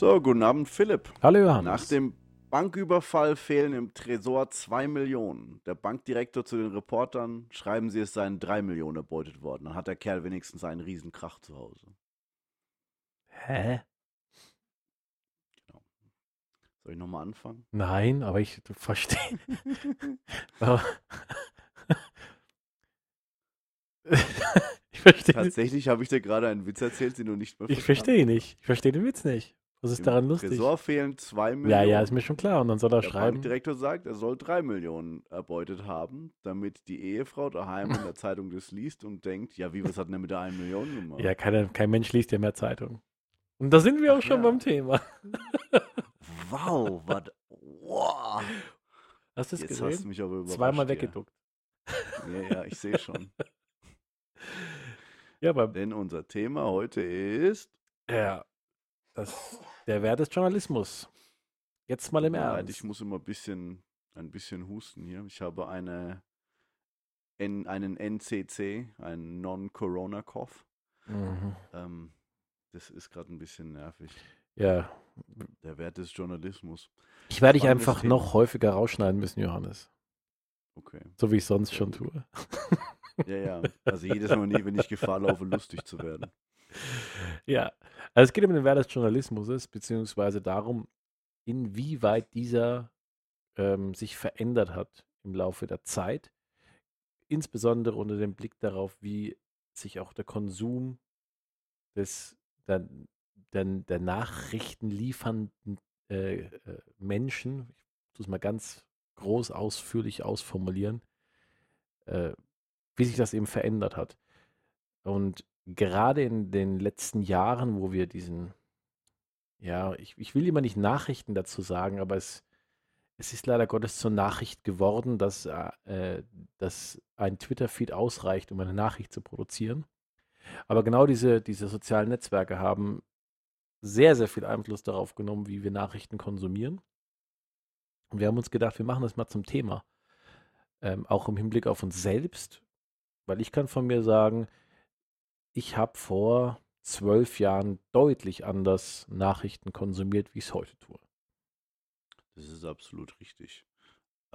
So, guten Abend, Philipp. Hallo Johannes. Nach dem Banküberfall fehlen im Tresor 2 Millionen. Der Bankdirektor zu den Reportern, schreiben sie, es seien 3 Millionen erbeutet worden. Dann hat der Kerl wenigstens einen Riesenkrach zu Hause. Hä? Soll ich nochmal anfangen? Nein, aber ich verstehe. Ich verstehe. Tatsächlich habe ich dir gerade einen Witz erzählt, den du nicht mehr Ich verstehe nicht. Ich verstehe den Witz nicht. Was ist Im daran lustig? Tresor fehlen 2 Millionen. Ja, ja, ist mir schon klar. Und dann soll er Der schreiben. Bankdirektor sagt, er soll 3 Millionen erbeutet haben, damit die Ehefrau daheim in der Zeitung das liest und denkt, ja, wie, was hat denn der mit der 1 Million gemacht? Ja, keine, kein Mensch liest ja mehr Zeitung. Und da sind wir auch Ach schon ja. beim Thema. Wow, was, wow. Hast du es Jetzt hast gesehen? du mich aber überrascht. Zweimal ja. weggeduckt. Ja, ja, ich sehe schon. Ja, aber Denn unser Thema heute ist. ja, das, der Wert des Journalismus. Jetzt mal im leid, Ernst. Ich muss immer ein bisschen, ein bisschen husten hier. Ich habe eine, N, einen NCC, einen Non-Corona-Cough. Mhm. Ähm, das ist gerade ein bisschen nervig. Ja, Der Wert des Journalismus. ich werde dich einfach Thema. noch häufiger rausschneiden müssen, Johannes. Okay. So wie ich sonst schon tue. Ja, ja. Also jedes Mal, wenn ich Gefahr laufe, lustig zu werden. Ja, also es geht um den Wert des Journalismus, beziehungsweise darum, inwieweit dieser ähm, sich verändert hat im Laufe der Zeit, insbesondere unter dem Blick darauf, wie sich auch der Konsum des, der, der, der Nachrichten liefernden äh, äh, Menschen, ich tue es mal ganz groß ausführlich ausformulieren, äh, wie sich das eben verändert hat. Und gerade in den letzten Jahren, wo wir diesen, ja, ich, ich will immer nicht Nachrichten dazu sagen, aber es, es ist leider Gottes zur Nachricht geworden, dass, äh, dass ein Twitter-Feed ausreicht, um eine Nachricht zu produzieren. Aber genau diese, diese sozialen Netzwerke haben sehr, sehr viel Einfluss darauf genommen, wie wir Nachrichten konsumieren. Und wir haben uns gedacht, wir machen das mal zum Thema. Ähm, auch im Hinblick auf uns selbst, weil ich kann von mir sagen, ich habe vor zwölf Jahren deutlich anders Nachrichten konsumiert, wie ich es heute tue. Das ist absolut richtig.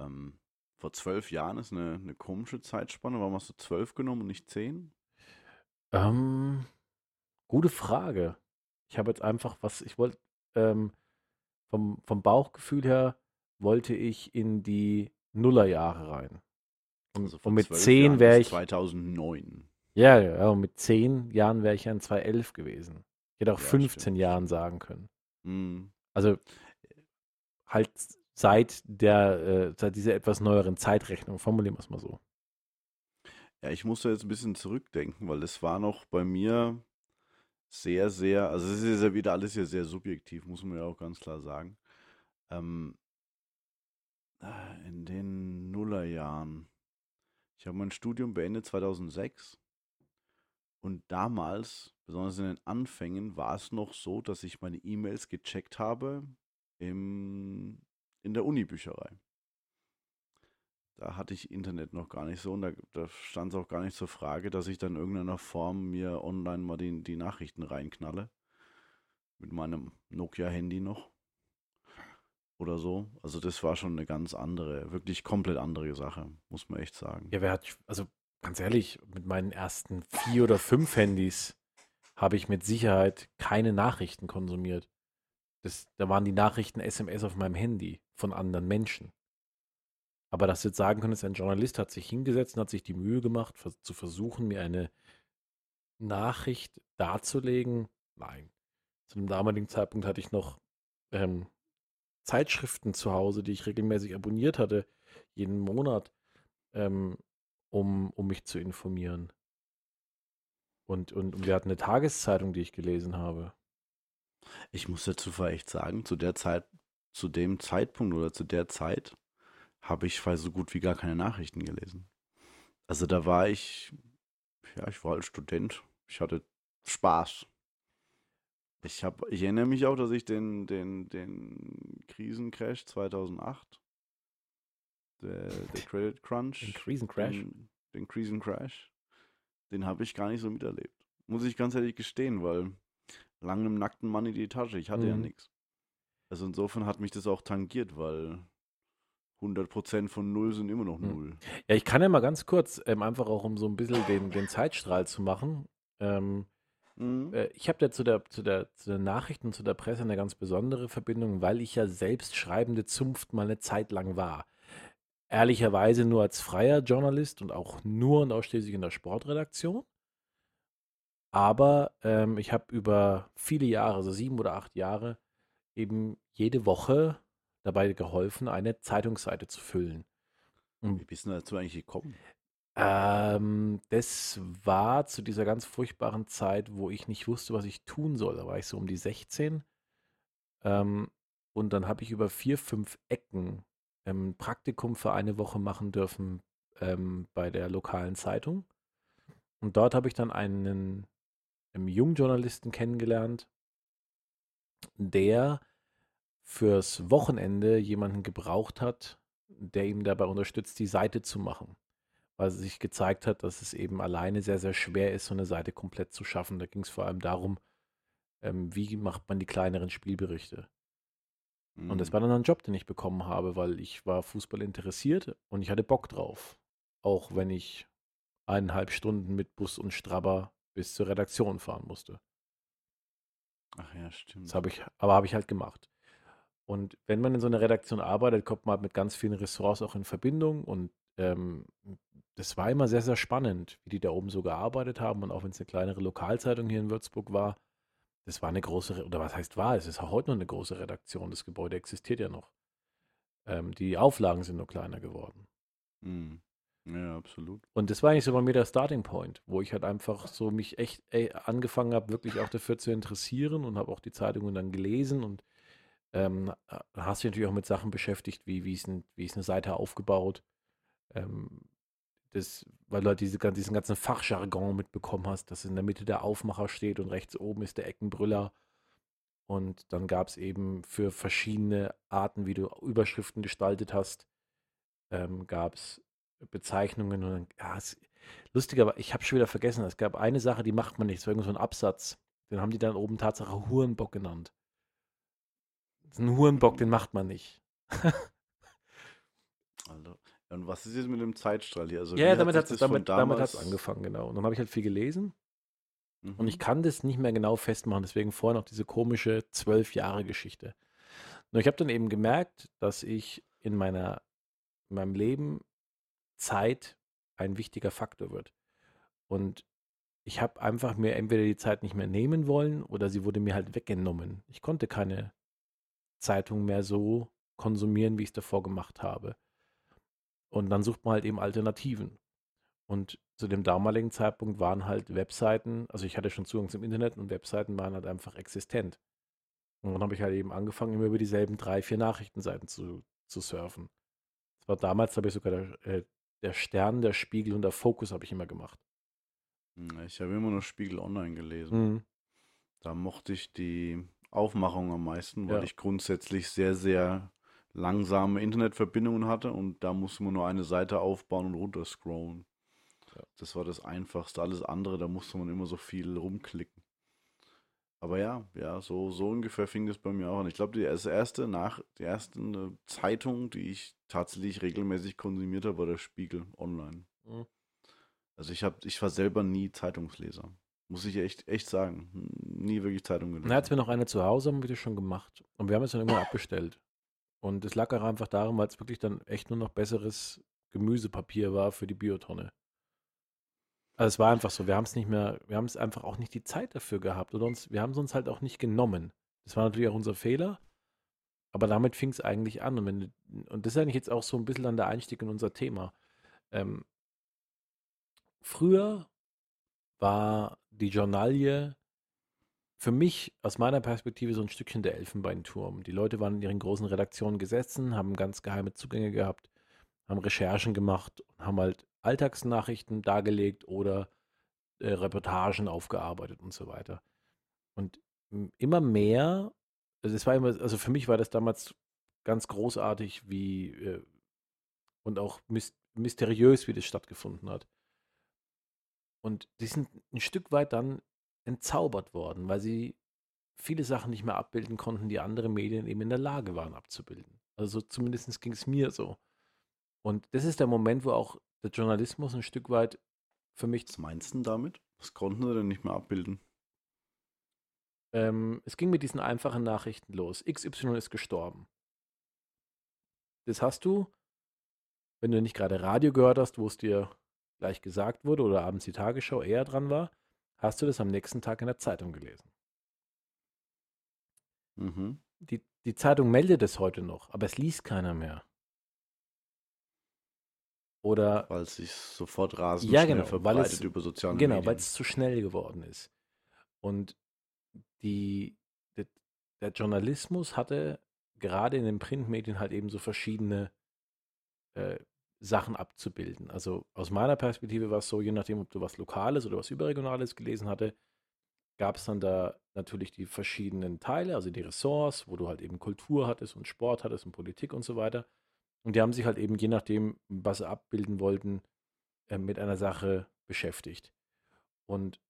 Ähm, vor zwölf Jahren ist eine, eine komische Zeitspanne. Warum hast du zwölf genommen und nicht zehn? Ähm, gute Frage. Ich habe jetzt einfach was, ich wollte, ähm, vom, vom Bauchgefühl her wollte ich in die Nullerjahre rein. Und, Also und mit zwölf zehn Jahren wäre bis ich, 2009. ja, ja, und mit zehn Jahren wäre ich ja in 2011 gewesen. Ich hätte auch Ja, 15 stimmt, Jahren sagen können. Hm. Also halt seit der, äh, seit dieser etwas neueren Zeitrechnung, formulieren wir es mal so. Ja, ich musste jetzt ein bisschen zurückdenken, weil es war noch bei mir sehr, sehr, also es ist ja wieder alles hier sehr subjektiv, muss man ja auch ganz klar sagen. Ähm, äh, in den Nullerjahren. Ich habe mein Studium beendet 2006 und damals, besonders in den Anfängen, war es noch so, dass ich meine E-Mails gecheckt habe im, in der Unibücherei. Da hatte ich Internet noch gar nicht so und da, da stand es auch gar nicht zur Frage, dass ich dann in irgendeiner Form mir online mal die, die Nachrichten reinknalle. Mit meinem Nokia-Handy noch. Oder so. Also das war schon eine ganz andere, wirklich komplett andere Sache, muss man echt sagen. Ja, wer hat, also ganz ehrlich, mit meinen ersten vier oder fünf Handys habe ich mit Sicherheit keine Nachrichten konsumiert. Das, da waren die Nachrichten SMS auf meinem Handy von anderen Menschen. Aber dass du jetzt sagen könntest, ein Journalist hat sich hingesetzt und hat sich die Mühe gemacht, zu versuchen, mir eine Nachricht darzulegen, nein. Zu dem damaligen Zeitpunkt hatte ich noch ähm, Zeitschriften zu Hause, die ich regelmäßig abonniert hatte, jeden Monat, ähm, um, um mich zu informieren. Und, und, und wir hatten eine Tageszeitung, die ich gelesen habe. Ich muss dazu echt sagen, zu der Zeit, zu dem Zeitpunkt oder zu der Zeit habe ich so gut wie gar keine Nachrichten gelesen. Also da war ich, ja, ich war als Student. Ich hatte Spaß. Ich habe, ich erinnere mich auch, dass ich den, den, den Krisencrash 2008, der, der Credit Crunch, Den Krisencrash? den, den Krisencrash, den habe ich gar nicht so miterlebt. Muss ich ganz ehrlich gestehen, weil lang einem nackten Mann in die Tasche, ich hatte ja Mhm. nichts. Also insofern hat mich das auch tangiert, weil 100% von Null sind immer noch Hm. Null. Ja, ich kann ja mal ganz kurz, ähm, einfach auch um so ein bisschen den, den Zeitstrahl zu machen. Ähm, Mhm. äh, ich habe da zu der, zu, der, zu den Nachrichten, zu der Presse eine ganz besondere Verbindung, weil ich ja selbst schreibende Zunft mal eine Zeit lang war. Ehrlicherweise nur als freier Journalist und auch nur und ausschließlich in der Sportredaktion. Aber ähm, ich habe über viele Jahre, also sieben oder acht Jahre, eben jede Woche dabei geholfen, eine Zeitungsseite zu füllen. Wie bist du dazu eigentlich gekommen? Ähm, das war zu dieser ganz furchtbaren Zeit, wo ich nicht wusste, was ich tun soll. Da war ich so um die 16. Ähm, und dann habe ich über vier, fünf Ecken ähm, ein Praktikum für eine Woche machen dürfen ähm, bei der lokalen Zeitung. Und dort habe ich dann einen ähm, Jungjournalisten kennengelernt, der fürs Wochenende jemanden gebraucht hat, der ihm dabei unterstützt, die Seite zu machen. Weil sich gezeigt hat, dass es eben alleine sehr, sehr schwer ist, so eine Seite komplett zu schaffen. Da ging es vor allem darum, ähm, wie macht man die kleineren Spielberichte. Und das Mhm. war dann ein Job, den ich bekommen habe, weil ich war Fußball interessiert und ich hatte Bock drauf. Auch wenn ich eineinhalb Stunden mit Bus und Strabber bis zur Redaktion fahren musste. Ach ja, Das stimmt. habe ich, aber habe ich halt gemacht. Und wenn man in so einer Redaktion arbeitet, kommt man halt mit ganz vielen Ressorts auch in Verbindung. Und ähm, das war immer sehr, sehr spannend, wie die da oben so gearbeitet haben. Und auch wenn es eine kleinere Lokalzeitung hier in Würzburg war, das war eine große, oder was heißt war, es ist auch heute noch eine große Redaktion. Das Gebäude existiert ja noch. Ähm, die Auflagen sind nur kleiner geworden. Mhm. Ja, absolut. Und das war eigentlich so bei mir der Starting Point, wo ich halt einfach so mich echt ey, angefangen habe, wirklich auch dafür zu interessieren und habe auch die Zeitungen dann gelesen und ähm, äh, hast dich natürlich auch mit Sachen beschäftigt, wie, wie, ist, ein, wie ist eine Seite aufgebaut. Ähm, das, weil du halt diese, diesen ganzen Fachjargon mitbekommen hast, dass in der Mitte der Aufmacher steht und rechts oben ist der Eckenbrüller. Und dann gab es eben für verschiedene Arten, wie du Überschriften gestaltet hast, ähm, gab es Bezeichnungen und dann, ja, es, lustig, aber ich habe schon wieder vergessen, es gab eine Sache, die macht man nicht, es war irgend so ein Absatz. Den haben die dann oben Tatsache Hurenbock genannt. Das ist ein Hurenbock, den macht man nicht. Also, und was ist jetzt mit dem Zeitstrahl hier? Also, ja, damit hat es damit, damit hat's angefangen, genau. Und dann habe ich halt viel gelesen und Mhm. ich kann das nicht mehr genau festmachen, deswegen vorhin auch diese komische zwölf Jahre Geschichte. Nur ich habe dann eben gemerkt, dass ich in meiner in meinem Leben Zeit ein wichtiger Faktor wird. Und ich habe einfach mir entweder die Zeit nicht mehr nehmen wollen oder sie wurde mir halt weggenommen. Ich konnte keine Zeitung mehr so konsumieren, wie ich es davor gemacht habe. Und dann sucht man halt eben Alternativen. Und zu dem damaligen Zeitpunkt waren halt Webseiten, also ich hatte schon Zugang zum Internet und Webseiten waren halt einfach existent. Und dann habe ich halt eben angefangen, immer über dieselben drei, vier Nachrichtenseiten zu, zu surfen. Das war damals, glaube ich, sogar der, äh, der Stern, der Spiegel und der Fokus habe ich immer gemacht. Ja, Ich habe immer noch Spiegel Online gelesen. Mhm. Da mochte ich die Aufmachung am meisten, weil Ja. ich grundsätzlich sehr, sehr langsame Internetverbindungen hatte und da musste man nur eine Seite aufbauen und runterscrollen. Ja. Das war das Einfachste. Alles andere, da musste man immer so viel rumklicken. Aber ja, ja, so, so ungefähr fing das bei mir auch an. Ich glaube, die erste nach, die erste äh, Zeitung, die ich tatsächlich regelmäßig konsumiert habe, war der Spiegel Online. Mhm. Also ich habe, ich war selber nie Zeitungsleser. Muss ich echt, echt sagen. Nie wirklich Zeitung gelesen. Na, als wir noch eine zu Hause haben, wir das schon gemacht. Und wir haben es dann irgendwann abbestellt. Und es lag auch einfach daran, weil es wirklich dann echt nur noch besseres Gemüsepapier war für die Biotonne. Also es war einfach so, wir haben es nicht mehr, wir haben es einfach auch nicht die Zeit dafür gehabt oder uns, wir haben es uns halt auch nicht genommen. Das war natürlich auch unser Fehler, aber damit fing es eigentlich an. Und, wenn, und das ist eigentlich jetzt auch so ein bisschen dann der Einstieg in unser Thema. Ähm, früher war die Journalie für mich aus meiner Perspektive so ein Stückchen der Elfenbeinturm. Die Leute waren in ihren großen Redaktionen gesessen, haben ganz geheime Zugänge gehabt, haben Recherchen gemacht und haben halt Alltagsnachrichten dargelegt oder äh, Reportagen aufgearbeitet und so weiter. Und immer mehr, also es war immer, also für mich war das damals ganz großartig, wie äh, und auch mys mysteriös, wie das stattgefunden hat. Und die sind ein Stück weit dann entzaubert worden, weil sie viele Sachen nicht mehr abbilden konnten, die andere Medien eben in der Lage waren abzubilden. Also zumindest ging es mir so. Und das ist der Moment, wo auch der Journalismus ein Stück weit für mich. Was meinst du damit? Was konnten sie denn nicht mehr abbilden? Ähm, es ging mit diesen einfachen Nachrichten los. XY ist gestorben. Das hast du, wenn du nicht gerade Radio gehört hast, wo es dir gleich gesagt wurde oder abends die Tagesschau eher dran war, hast du das am nächsten Tag in der Zeitung gelesen. Mhm. Die, die Zeitung meldet es heute noch, aber es liest keiner mehr. Oder Weil es sich sofort rasend Ja, genau, weil verbreitet es- über soziale genau, weil Medien. es zu schnell geworden ist. Und die, der, der Journalismus hatte gerade in den Printmedien halt eben so verschiedene äh, Sachen abzubilden. Also aus meiner Perspektive war es so, je nachdem, ob du was Lokales oder was Überregionales gelesen hatte, gab es dann da natürlich die verschiedenen Teile, also die Ressorts, wo du halt eben Kultur hattest und Sport hattest und Politik und so weiter. Und die haben sich halt eben, je nachdem, was sie abbilden wollten, äh, mit einer Sache beschäftigt. Und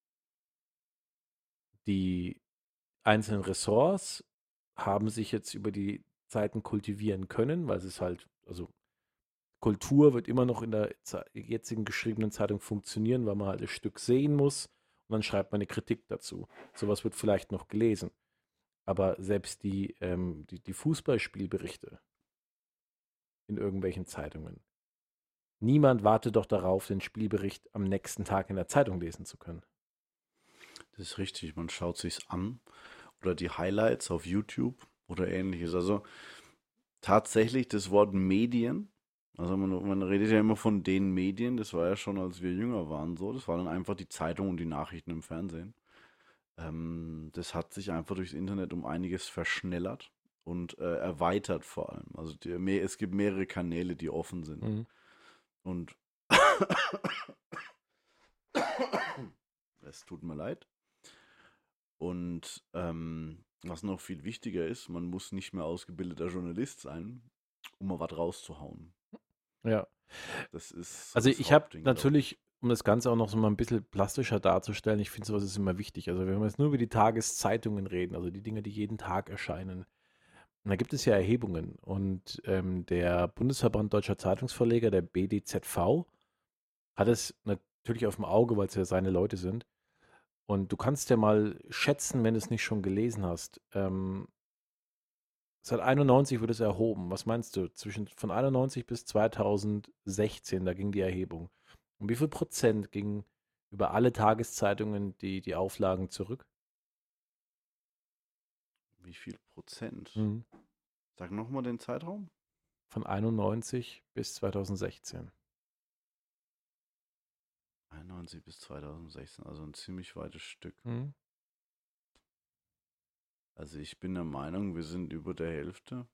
die einzelnen Ressorts haben sich jetzt über die Zeiten kultivieren können, weil es halt, also Kultur wird immer noch in der jetzigen geschriebenen Zeitung funktionieren, weil man halt das Stück sehen muss und dann schreibt man eine Kritik dazu. Sowas wird vielleicht noch gelesen. Aber selbst die, ähm, die, die Fußballspielberichte in irgendwelchen Zeitungen. Niemand wartet doch darauf, den Spielbericht am nächsten Tag in der Zeitung lesen zu können. Das ist richtig, man schaut sich's an oder die Highlights auf YouTube oder ähnliches. Also tatsächlich das Wort Medien, also man, man redet ja immer von den Medien, das war ja schon, als wir jünger waren so, das war dann einfach die Zeitung und die Nachrichten im Fernsehen. Ähm, das hat sich einfach durchs Internet um einiges verschnellert und äh, erweitert vor allem. Also die, mehr, es gibt mehrere Kanäle, die offen sind. Mhm. Und es tut mir leid. Und ähm, was noch viel wichtiger ist, man muss nicht mehr ausgebildeter Journalist sein, um mal was rauszuhauen. Ja. Das ist so Also das ich habe natürlich, um das Ganze auch noch so mal ein bisschen plastischer darzustellen, ich finde sowas ist immer wichtig. Also wenn wir jetzt nur über die Tageszeitungen reden, also die Dinge, die jeden Tag erscheinen, da gibt es ja Erhebungen und ähm, der Bundesverband Deutscher Zeitungsverleger, der BDZV, hat es natürlich auf dem Auge, weil es ja seine Leute sind. Und du kannst ja mal schätzen, wenn du es nicht schon gelesen hast. Ähm, seit 91 wird es erhoben. Was meinst du? Zwischen von 91 bis 2016, da ging die Erhebung. Um wie viel Prozent ging über alle Tageszeitungen die, die Auflagen zurück? Wie viel Prozent? Mhm. Sag nochmal den Zeitraum. Von 91 bis 2016. 91 bis 2016, also ein ziemlich weites Stück. Mhm. Also ich bin der Meinung, wir sind über der Hälfte.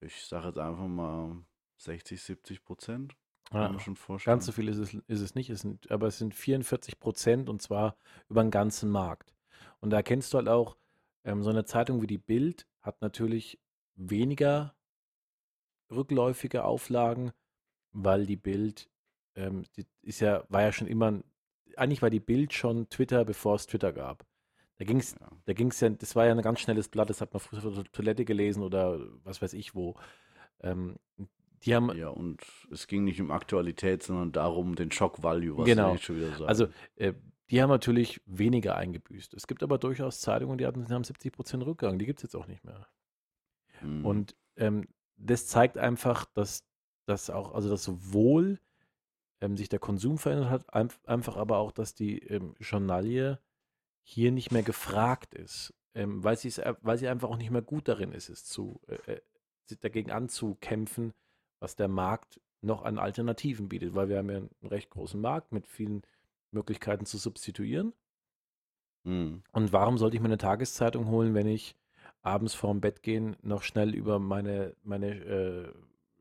Ich sage jetzt einfach mal 60, 70 Prozent. Kann Ja, man schon vorstellen. ganz so viel ist es, ist es nicht, es sind, aber es sind 44 Prozent und zwar über den ganzen Markt. Und da erkennst du halt auch, ähm, so eine Zeitung wie die Bild hat natürlich weniger rückläufige Auflagen, weil die Bild ähm, die ist ja, war ja schon immer, eigentlich war die Bild schon Twitter, bevor es Twitter gab. Da ging es Ja. da ging's ja, das war ja ein ganz schnelles Blatt, das hat man früher auf der Toilette gelesen oder was weiß ich wo. Ähm, die haben, Ja, und es ging nicht um Aktualität, sondern darum, den Shock Value, was Genau. jetzt schon wieder sagen. also äh, die haben natürlich weniger eingebüßt. Es gibt aber durchaus Zeitungen, die hatten, die haben 70 Prozent Rückgang, die gibt es jetzt auch nicht mehr. Mhm. Und ähm, das zeigt einfach, dass das auch, also dass sowohl ähm, sich der Konsum verändert hat, einf- einfach aber auch, dass die ähm, Journalie hier nicht mehr gefragt ist, ähm, weil, sie es, weil sie einfach auch nicht mehr gut darin ist, es zu, äh, äh, sich dagegen anzukämpfen, was der Markt noch an Alternativen bietet, weil wir haben ja einen recht großen Markt mit vielen Möglichkeiten zu substituieren. Mhm. Und warum sollte ich mir eine Tageszeitung holen, wenn ich abends vorm Bett gehen noch schnell über meine, meine äh,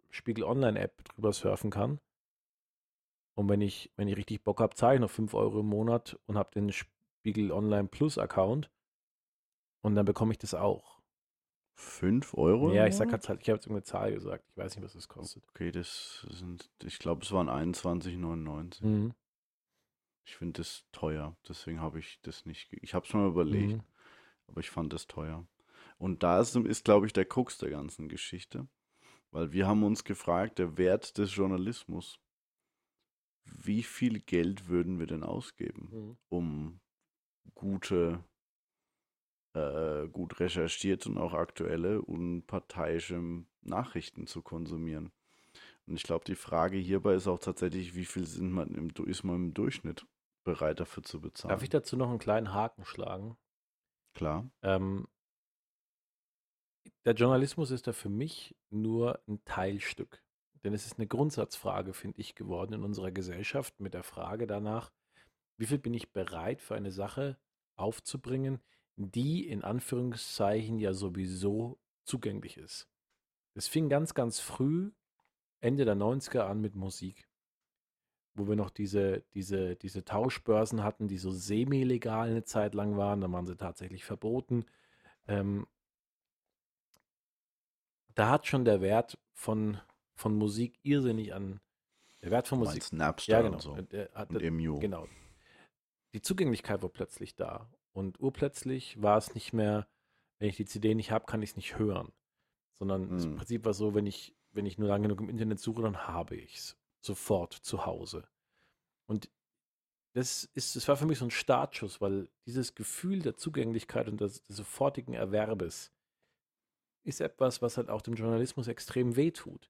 Spiegel Online-App drüber surfen kann? Und wenn ich, wenn ich richtig Bock habe, zahle ich noch 5 Euro im Monat und habe den Spiegel Online Plus Account und dann bekomme ich das auch. 5 Euro? ja, ich sag halt, ich habe jetzt irgendeine Zahl gesagt. Ich weiß nicht, was das kostet. Okay, das sind, ich glaube, es waren 21,99. Mhm. Ich finde das teuer, deswegen habe ich das nicht. Ich habe es mal überlegt, Mhm. Aber ich fand es teuer. Und da ist, ist glaube ich, der Krux der ganzen Geschichte. Weil wir haben uns gefragt, der Wert des Journalismus. Wie viel Geld würden wir denn ausgeben, Mhm. um gute, äh, gut recherchierte und auch aktuelle unparteiische Nachrichten zu konsumieren? Und ich glaube, die Frage hierbei ist auch tatsächlich, wie viel sind man im, ist man im Durchschnitt bereit dafür zu bezahlen? Darf ich dazu noch einen kleinen Haken schlagen? Klar. Ähm, der Journalismus ist da für mich nur ein Teilstück. Denn es ist eine Grundsatzfrage, finde ich, geworden in unserer Gesellschaft mit der Frage danach, wie viel bin ich bereit für eine Sache aufzubringen, die in Anführungszeichen ja sowieso zugänglich ist. Es fing ganz, ganz früh, Ende der 90er an mit Musik, wo wir noch diese, diese, diese Tauschbörsen hatten, die so semi-legal eine Zeit lang waren, dann waren sie tatsächlich verboten. Ähm, da hat schon der Wert von, von Musik irrsinnig an, der Wert von Musik, meinst Napster ja genau, und so. der hat, Und EMU. Genau. Die Zugänglichkeit war plötzlich da. Und urplötzlich war es nicht mehr, wenn ich die CD nicht habe, kann ich es nicht hören. Sondern das Hm. Prinzip war so, wenn ich, wenn ich nur lange genug im Internet suche, dann habe ich es sofort zu Hause. Und das ist, das war für mich so ein Startschuss, weil dieses Gefühl der Zugänglichkeit und des, des sofortigen Erwerbes ist etwas, was halt auch dem Journalismus extrem wehtut.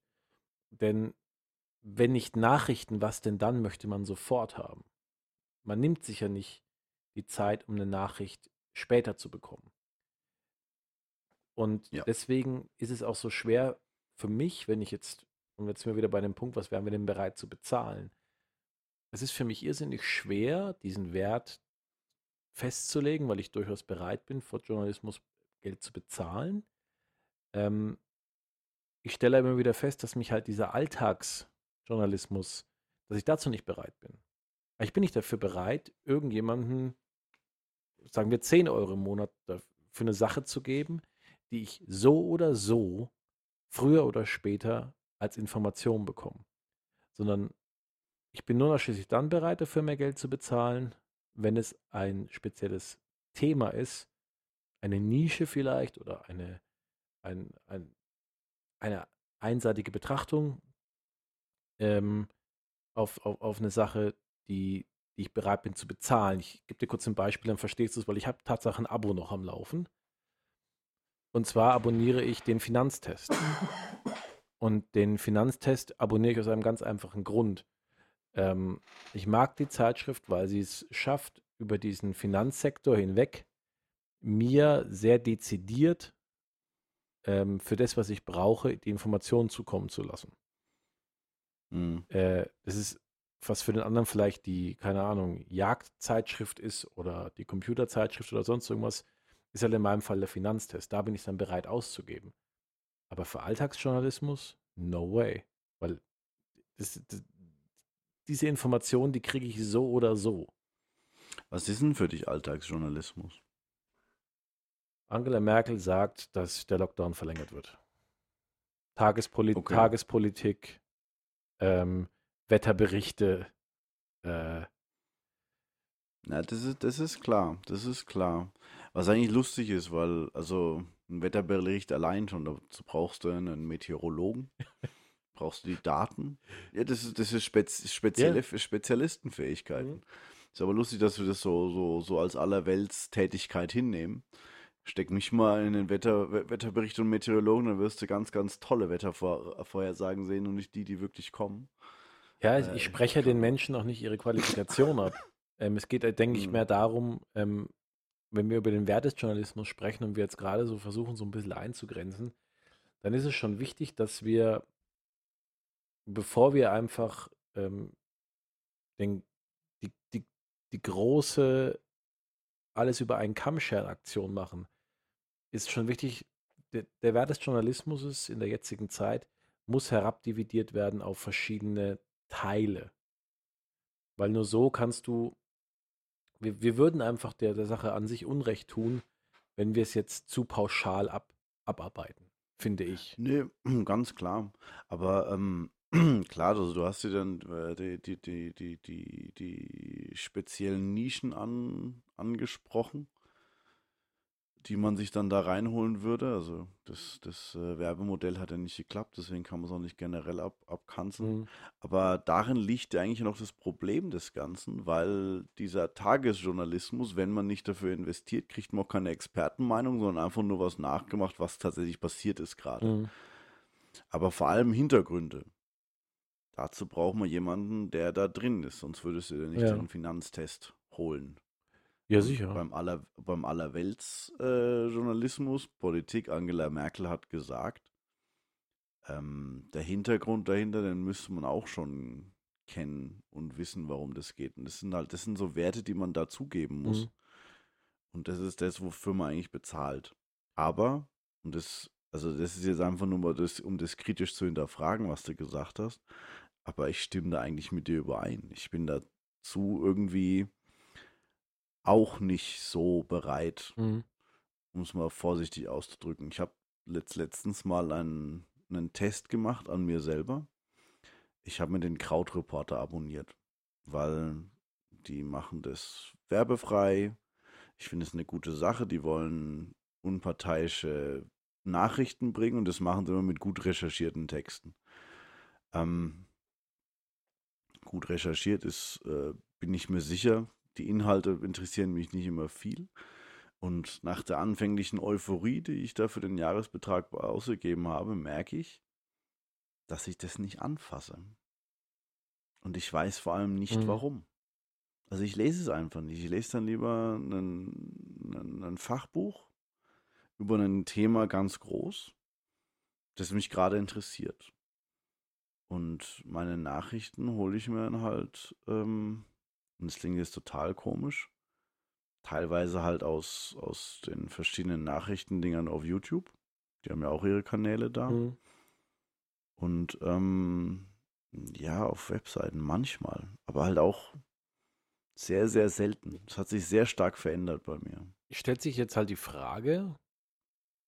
Denn wenn nicht Nachrichten, was denn dann möchte man sofort haben? Man nimmt sich ja nicht die Zeit, um eine Nachricht später zu bekommen. Und Ja. deswegen ist es auch so schwer für mich, wenn ich jetzt, und jetzt sind wir wieder bei dem Punkt, was wären wir denn bereit zu bezahlen? Es ist für mich irrsinnig schwer, diesen Wert festzulegen, weil ich durchaus bereit bin, für Journalismus Geld zu bezahlen. Ähm, ich stelle immer wieder fest, dass mich halt dieser Alltagsjournalismus, dass ich dazu nicht bereit bin. Ich bin nicht dafür bereit, irgendjemanden, sagen wir 10 Euro im Monat für eine Sache zu geben, die ich so oder so früher oder später als Information bekomme. Sondern ich bin nur noch schließlich dann bereit, dafür mehr Geld zu bezahlen, wenn es ein spezielles Thema ist, eine Nische vielleicht oder eine, ein, ein, eine einseitige Betrachtung ähm, auf, auf, auf eine Sache, die, die ich bereit bin zu bezahlen. Ich gebe dir kurz ein Beispiel, dann verstehst du es, weil ich habe tatsächlich ein Abo noch am Laufen. Und zwar abonniere ich den Finanztest. Und den Finanztest abonniere ich aus einem ganz einfachen Grund. Ähm, ich mag die Zeitschrift, weil sie es schafft, über diesen Finanzsektor hinweg mir sehr dezidiert ähm, für das, was ich brauche, die Informationen zukommen zu lassen. Hm. Äh, das ist, was für den anderen vielleicht die, keine Ahnung, Jagdzeitschrift ist oder die Computerzeitschrift oder sonst irgendwas, ist halt in meinem Fall der Finanztest. Da bin ich dann bereit auszugeben. Aber für Alltagsjournalismus, no way. Weil das, das, diese Informationen, die kriege ich so oder so. Was ist denn für dich Alltagsjournalismus? Angela Merkel sagt, dass der Lockdown verlängert wird. Tagespoli Okay. Tagespolitik, ähm, Wetterberichte, äh, Na, das ist, das ist klar, das ist klar. Was eigentlich lustig ist, weil, also, ein Wetterbericht allein schon, dazu brauchst du einen Meteorologen, brauchst du die Daten. Ja, das ist, das ist spez spezielle Spezialistenfähigkeiten. Mhm. Ist aber lustig, dass wir das so, so, so als Allerweltstätigkeit hinnehmen. Steck mich mal in den Wetter, We- Wetterbericht und Meteorologen, dann wirst du ganz, ganz tolle Wettervorhersagen sehen und nicht die, die wirklich kommen. Ja, ich, Äh, spreche den Menschen auch nicht ihre Qualifikation ab. Ähm, es geht, äh, denke ich, Hm. mehr darum, ähm, wenn wir über den Wert des Journalismus sprechen und wir jetzt gerade so versuchen, so ein bisschen einzugrenzen, dann ist es schon wichtig, dass wir, bevor wir einfach ähm, den, die, die, die große alles über einen Kamm-Scheren-Aktion machen, ist schon wichtig, der, der Wert des Journalismus ist in der jetzigen Zeit, muss herabdividiert werden auf verschiedene Teile. Weil nur so kannst du, wir, wir würden einfach der, der Sache an sich Unrecht tun, wenn wir es jetzt zu pauschal ab, abarbeiten, finde ich. Nee, ganz klar. Aber ähm, klar, also du hast dir dann äh, die, die, die, die, die, die speziellen Nischen an, angesprochen. Die man sich dann da reinholen würde. Also das, das äh, Werbemodell hat ja nicht geklappt, deswegen kann man es auch nicht generell ab, abkanzeln. Mhm. Aber darin liegt ja eigentlich noch das Problem des Ganzen, weil dieser Tagesjournalismus, wenn man nicht dafür investiert, kriegt man auch keine Expertenmeinung, sondern einfach nur was nachgemacht, was tatsächlich passiert ist gerade. Mhm. Aber vor allem Hintergründe. Dazu braucht man jemanden, der da drin ist, sonst würdest du dir nicht Ja. den Finanztest holen. Ja, sicher. Beim, aller, beim Allerweltsjournalismus, äh, Politik, Angela Merkel hat gesagt, ähm, der Hintergrund dahinter, den müsste man auch schon kennen und wissen, warum das geht. Und das sind halt, das sind so Werte, die man dazugeben muss. Mhm. Und das ist das, wofür man eigentlich bezahlt. Aber, und das, also das ist jetzt einfach nur mal das, um das kritisch zu hinterfragen, was du gesagt hast. Aber ich stimme da eigentlich mit dir überein. Ich bin dazu irgendwie auch nicht so bereit, Mhm. um es mal vorsichtig auszudrücken. Ich habe letzt, letztens mal einen, einen Test gemacht an mir selber. Ich habe mir den Krautreporter abonniert, weil die machen das werbefrei. Ich finde es eine gute Sache. Die wollen unparteiische Nachrichten bringen und das machen sie immer mit gut recherchierten Texten. Ähm, gut recherchiert ist, äh, bin ich mir sicher. Die Inhalte interessieren mich nicht immer viel. Und nach der anfänglichen Euphorie, die ich da für den Jahresbetrag ausgegeben habe, merke ich, dass ich das nicht anfasse. Und ich weiß vor allem nicht Mhm. warum. Also ich lese es einfach nicht. Ich lese dann lieber ein, Fachbuch über ein Thema ganz groß, das mich gerade interessiert. Und meine Nachrichten hole ich mir dann halt, ähm, und das klingt jetzt total komisch, teilweise halt aus, aus den verschiedenen Nachrichtendingern auf YouTube. Die haben ja auch ihre Kanäle da. Mhm. Und ähm, ja, auf Webseiten manchmal, aber halt auch sehr, sehr selten. Es hat sich sehr stark verändert bei mir. Stellt sich jetzt halt die Frage,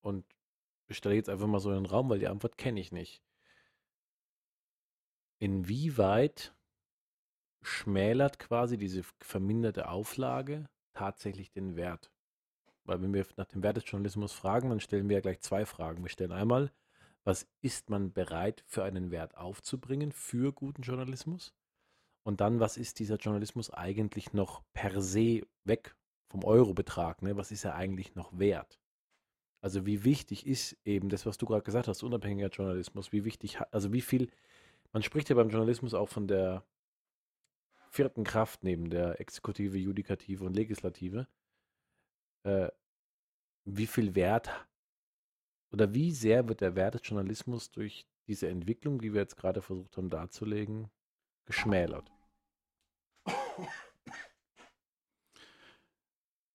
und ich stelle jetzt einfach mal so in den Raum, weil die Antwort kenne ich nicht. Inwieweit schmälert quasi diese verminderte Auflage tatsächlich den Wert? Weil wenn wir nach dem Wert des Journalismus fragen, dann stellen wir ja gleich zwei Fragen. Wir stellen einmal, was ist man bereit für einen Wert aufzubringen für guten Journalismus? Und dann, was ist dieser Journalismus eigentlich noch per se weg vom Eurobetrag? Ne? Was ist er eigentlich noch wert? Also wie wichtig ist eben das, was du gerade gesagt hast, unabhängiger Journalismus? Wie wichtig, also wie viel, man spricht ja beim Journalismus auch von der vierten Kraft neben der Exekutive, Judikative und Legislative. Äh, wie viel Wert oder wie sehr wird der Wert des Journalismus durch diese Entwicklung, die wir jetzt gerade versucht haben darzulegen, geschmälert?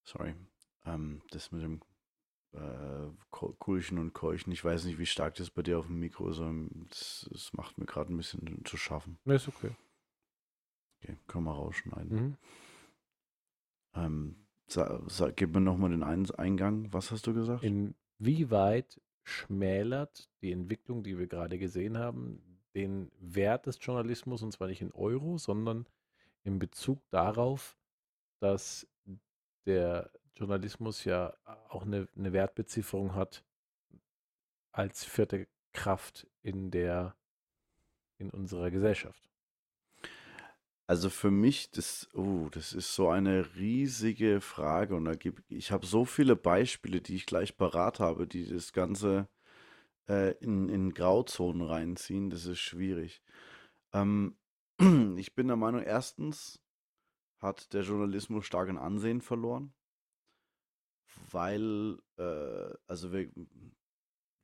Sorry. Ähm, das mit dem äh, Kulchen und Keuchen, ich weiß nicht, wie stark das bei dir auf dem Mikro ist, aber das, das macht mir gerade ein bisschen zu schaffen. Ist okay. Okay, können wir rausschneiden. Mhm. Ähm, sa, sa, gib mir nochmal den Ein Eingang. Was hast du gesagt? Inwieweit schmälert die Entwicklung, die wir gerade gesehen haben, den Wert des Journalismus, und zwar nicht in Euro, sondern in Bezug darauf, dass der Journalismus ja auch eine, eine Wertbezifferung hat als vierte Kraft in der in unserer Gesellschaft. Also für mich, das, oh, das ist so eine riesige Frage und da gibt, ich habe so viele Beispiele, die ich gleich parat habe, die das Ganze äh, in, in Grauzonen reinziehen. Das ist schwierig. Ähm, ich bin der Meinung, erstens hat der Journalismus stark an Ansehen verloren, weil, äh, also wir,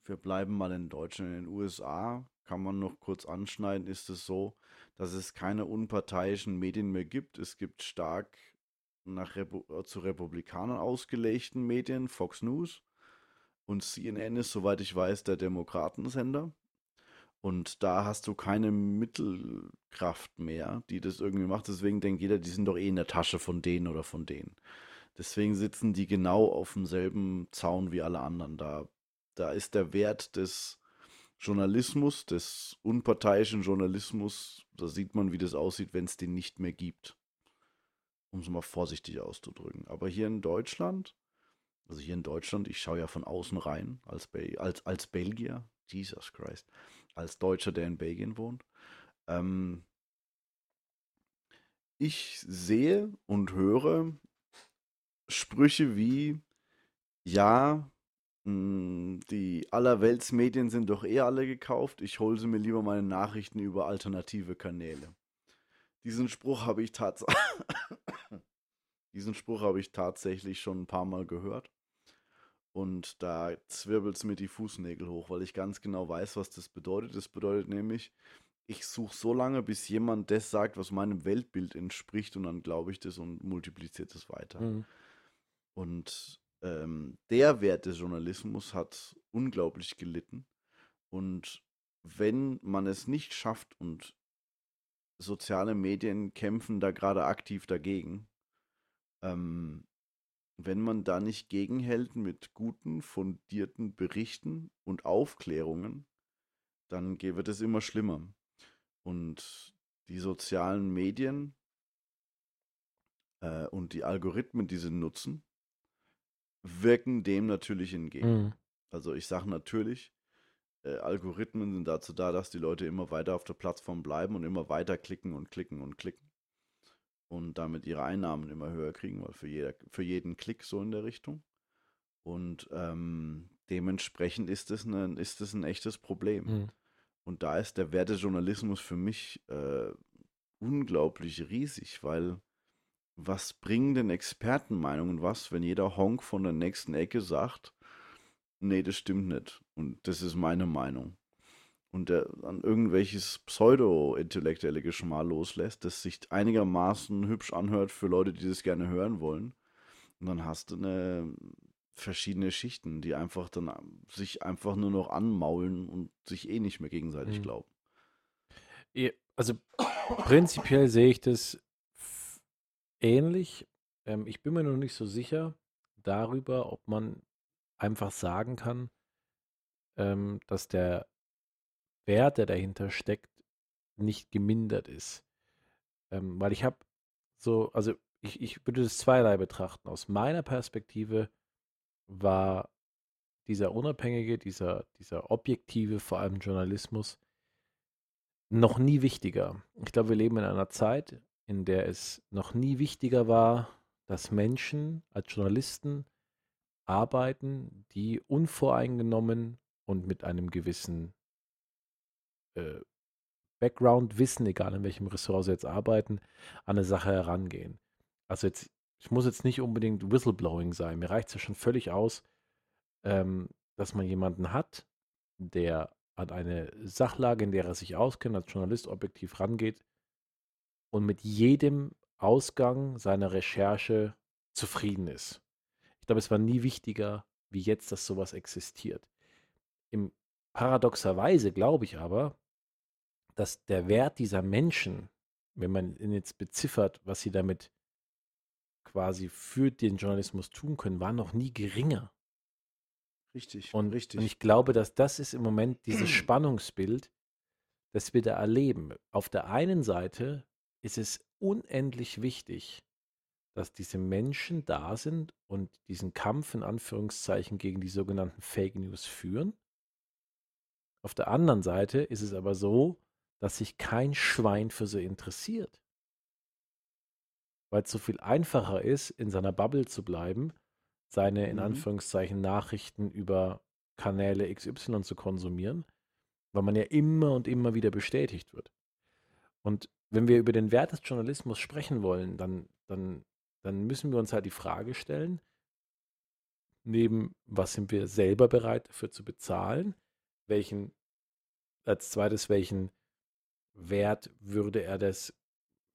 wir bleiben mal in Deutschland, in den USA kann man noch kurz anschneiden, ist es so, dass es keine unparteiischen Medien mehr gibt. Es gibt stark nach Repu äh, zu Republikanern ausgelegten Medien, Fox News und CNN ist, soweit ich weiß, der Demokratensender. Und da hast du keine Mittelkraft mehr, die das irgendwie macht. Deswegen denkt jeder, die sind doch eh in der Tasche von denen oder von denen. Deswegen sitzen die genau auf demselben Zaun wie alle anderen. Da, da ist der Wert des Journalismus, des unparteiischen Journalismus, da sieht man, wie das aussieht, wenn es den nicht mehr gibt. Um es mal vorsichtig auszudrücken. Aber hier in Deutschland also hier in Deutschland, ich schaue ja von außen rein als, Be als, als Belgier, Jesus Christ, als Deutscher, der in Belgien wohnt. Ähm, ich sehe und höre Sprüche wie, ja, die Allerweltsmedien sind doch eh alle gekauft, ich hole sie mir lieber meine Nachrichten über alternative Kanäle. Diesen Spruch habe ich tatsächlich Diesen Spruch habe ich tatsächlich schon ein paar Mal gehört. Und da zwirbelt es mir die Fußnägel hoch, weil ich ganz genau weiß, was das bedeutet. Das bedeutet nämlich, ich suche so lange, bis jemand das sagt, was meinem Weltbild entspricht, und dann glaube ich das und multipliziert es weiter. Mhm. Und ähm, der Wert des Journalismus hat unglaublich gelitten. Und wenn man es nicht schafft und soziale Medien kämpfen da gerade aktiv dagegen, ähm, wenn man da nicht gegenhält mit guten, fundierten Berichten und Aufklärungen, dann wird es immer schlimmer. Und die sozialen Medien äh, und die Algorithmen, die sie nutzen, wirken dem natürlich entgegen. Mhm. Also ich sage natürlich, äh, Algorithmen sind dazu da, dass die Leute immer weiter auf der Plattform bleiben und immer weiter klicken und klicken und klicken und damit ihre Einnahmen immer höher kriegen, weil für, jeder, für jeden Klick so in der Richtung. Und ähm, dementsprechend ist das, eine, ist das ein echtes Problem. Mhm. Und da ist der Wertejournalismus für mich äh, unglaublich riesig, weil was bringen denn Expertenmeinungen was, wenn jeder Honk von der nächsten Ecke sagt, nee, das stimmt nicht. Und das ist meine Meinung und der dann irgendwelches pseudo-intellektuelle Geschmal loslässt, das sich einigermaßen hübsch anhört für Leute, die das gerne hören wollen. Und dann hast du eine verschiedene Schichten, die einfach dann sich einfach nur noch anmaulen und sich eh nicht mehr gegenseitig mhm. glauben. Also prinzipiell sehe ich das ähnlich. Ähm, ich bin mir noch nicht so sicher darüber, ob man einfach sagen kann, ähm, dass der Wert, der dahinter steckt, nicht gemindert ist. Ähm, weil ich habe so, also ich, ich würde das zweierlei betrachten. Aus meiner Perspektive war dieser unabhängige, dieser, dieser objektive, vor allem Journalismus, noch nie wichtiger. Ich glaube, wir leben in einer Zeit, in der es noch nie wichtiger war, dass Menschen als Journalisten arbeiten, die unvoreingenommen und mit einem gewissen äh, Background-Wissen, egal in welchem Ressort sie jetzt arbeiten, an eine Sache herangehen. Also jetzt, ich muss jetzt nicht unbedingt Whistleblowing sein. Mir reicht es ja schon völlig aus, ähm, dass man jemanden hat, der an eine Sachlage, in der er sich auskennt, als Journalist objektiv rangeht und mit jedem Ausgang seiner Recherche zufrieden ist. Ich glaube, es war nie wichtiger, wie jetzt, dass sowas existiert. Im paradoxerweise glaube ich aber, dass der Wert dieser Menschen, wenn man ihn jetzt beziffert, was sie damit quasi für den Journalismus tun können, war noch nie geringer. Richtig, und, richtig. Und ich glaube, dass das ist im Moment dieses Spannungsbild, das wir da erleben. Auf der einen Seite ist es unendlich wichtig, dass diese Menschen da sind und diesen Kampf in Anführungszeichen gegen die sogenannten Fake News führen. Auf der anderen Seite ist es aber so, dass sich kein Schwein für sie interessiert. Weil es so viel einfacher ist, in seiner Bubble zu bleiben, seine in mhm. Anführungszeichen Nachrichten über Kanäle XY zu konsumieren, weil man ja immer und immer wieder bestätigt wird. Und wenn wir über den Wert des Journalismus sprechen wollen, dann, dann, dann müssen wir uns halt die Frage stellen, neben was sind wir selber bereit dafür zu bezahlen, welchen, als zweites, welchen Wert würde er das,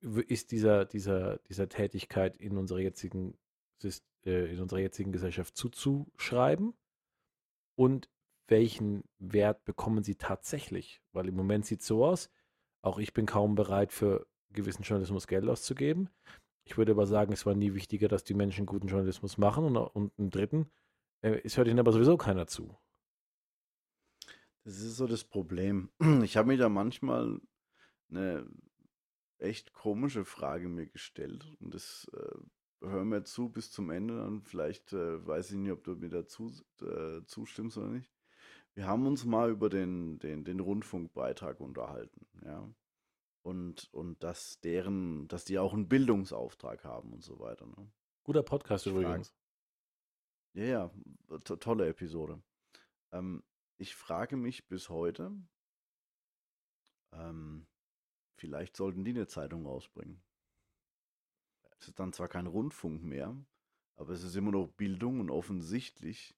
ist dieser, dieser, dieser Tätigkeit in unserer jetzigen, äh, in unserer jetzigen Gesellschaft zuzuschreiben? Und welchen Wert bekommen sie tatsächlich? Weil im Moment sieht es so aus, auch ich bin kaum bereit, für gewissen Journalismus Geld auszugeben. Ich würde aber sagen, es war nie wichtiger, dass die Menschen guten Journalismus machen. Und, und einen dritten, äh, es hört ihnen aber sowieso keiner zu. Das ist so das Problem. Ich habe mich da manchmal eine echt komische Frage mir gestellt. Und das äh, hör mir zu bis zum Ende, dann vielleicht äh, weiß ich nicht, ob du mir dazu äh, zustimmst oder nicht. Wir haben uns mal über den, den, den Rundfunkbeitrag unterhalten, ja. Und, und dass deren, dass die auch einen Bildungsauftrag haben und so weiter. Ne? Guter Podcast Ich frage, übrigens. ja, ja, to tolle Episode. Ähm, ich frage mich bis heute, ähm, vielleicht sollten die eine Zeitung rausbringen. Es ist dann zwar kein Rundfunk mehr, aber es ist immer noch Bildung und offensichtlich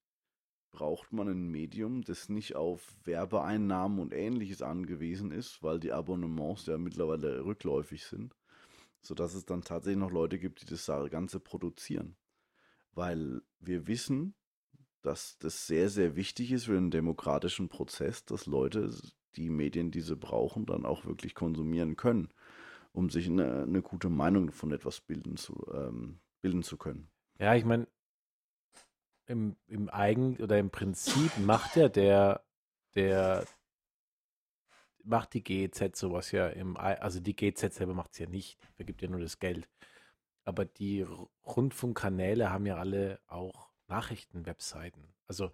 braucht man ein Medium, das nicht auf Werbeeinnahmen und ähnliches angewiesen ist, weil die Abonnements ja mittlerweile rückläufig sind, sodass es dann tatsächlich noch Leute gibt, die das Ganze produzieren. Weil wir wissen, dass das sehr, sehr wichtig ist für den demokratischen Prozess, dass Leute die Medien, die sie brauchen, dann auch wirklich konsumieren können, um sich eine, eine gute Meinung von etwas bilden zu, ähm, bilden zu können. Ja, ich meine, im, im Eigen oder im Prinzip macht ja der, der, macht die GEZ sowas ja im, also die GEZ selber macht es ja nicht, vergibt ja nur das Geld. Aber die Rundfunkkanäle haben ja alle auch Nachrichtenwebseiten. Also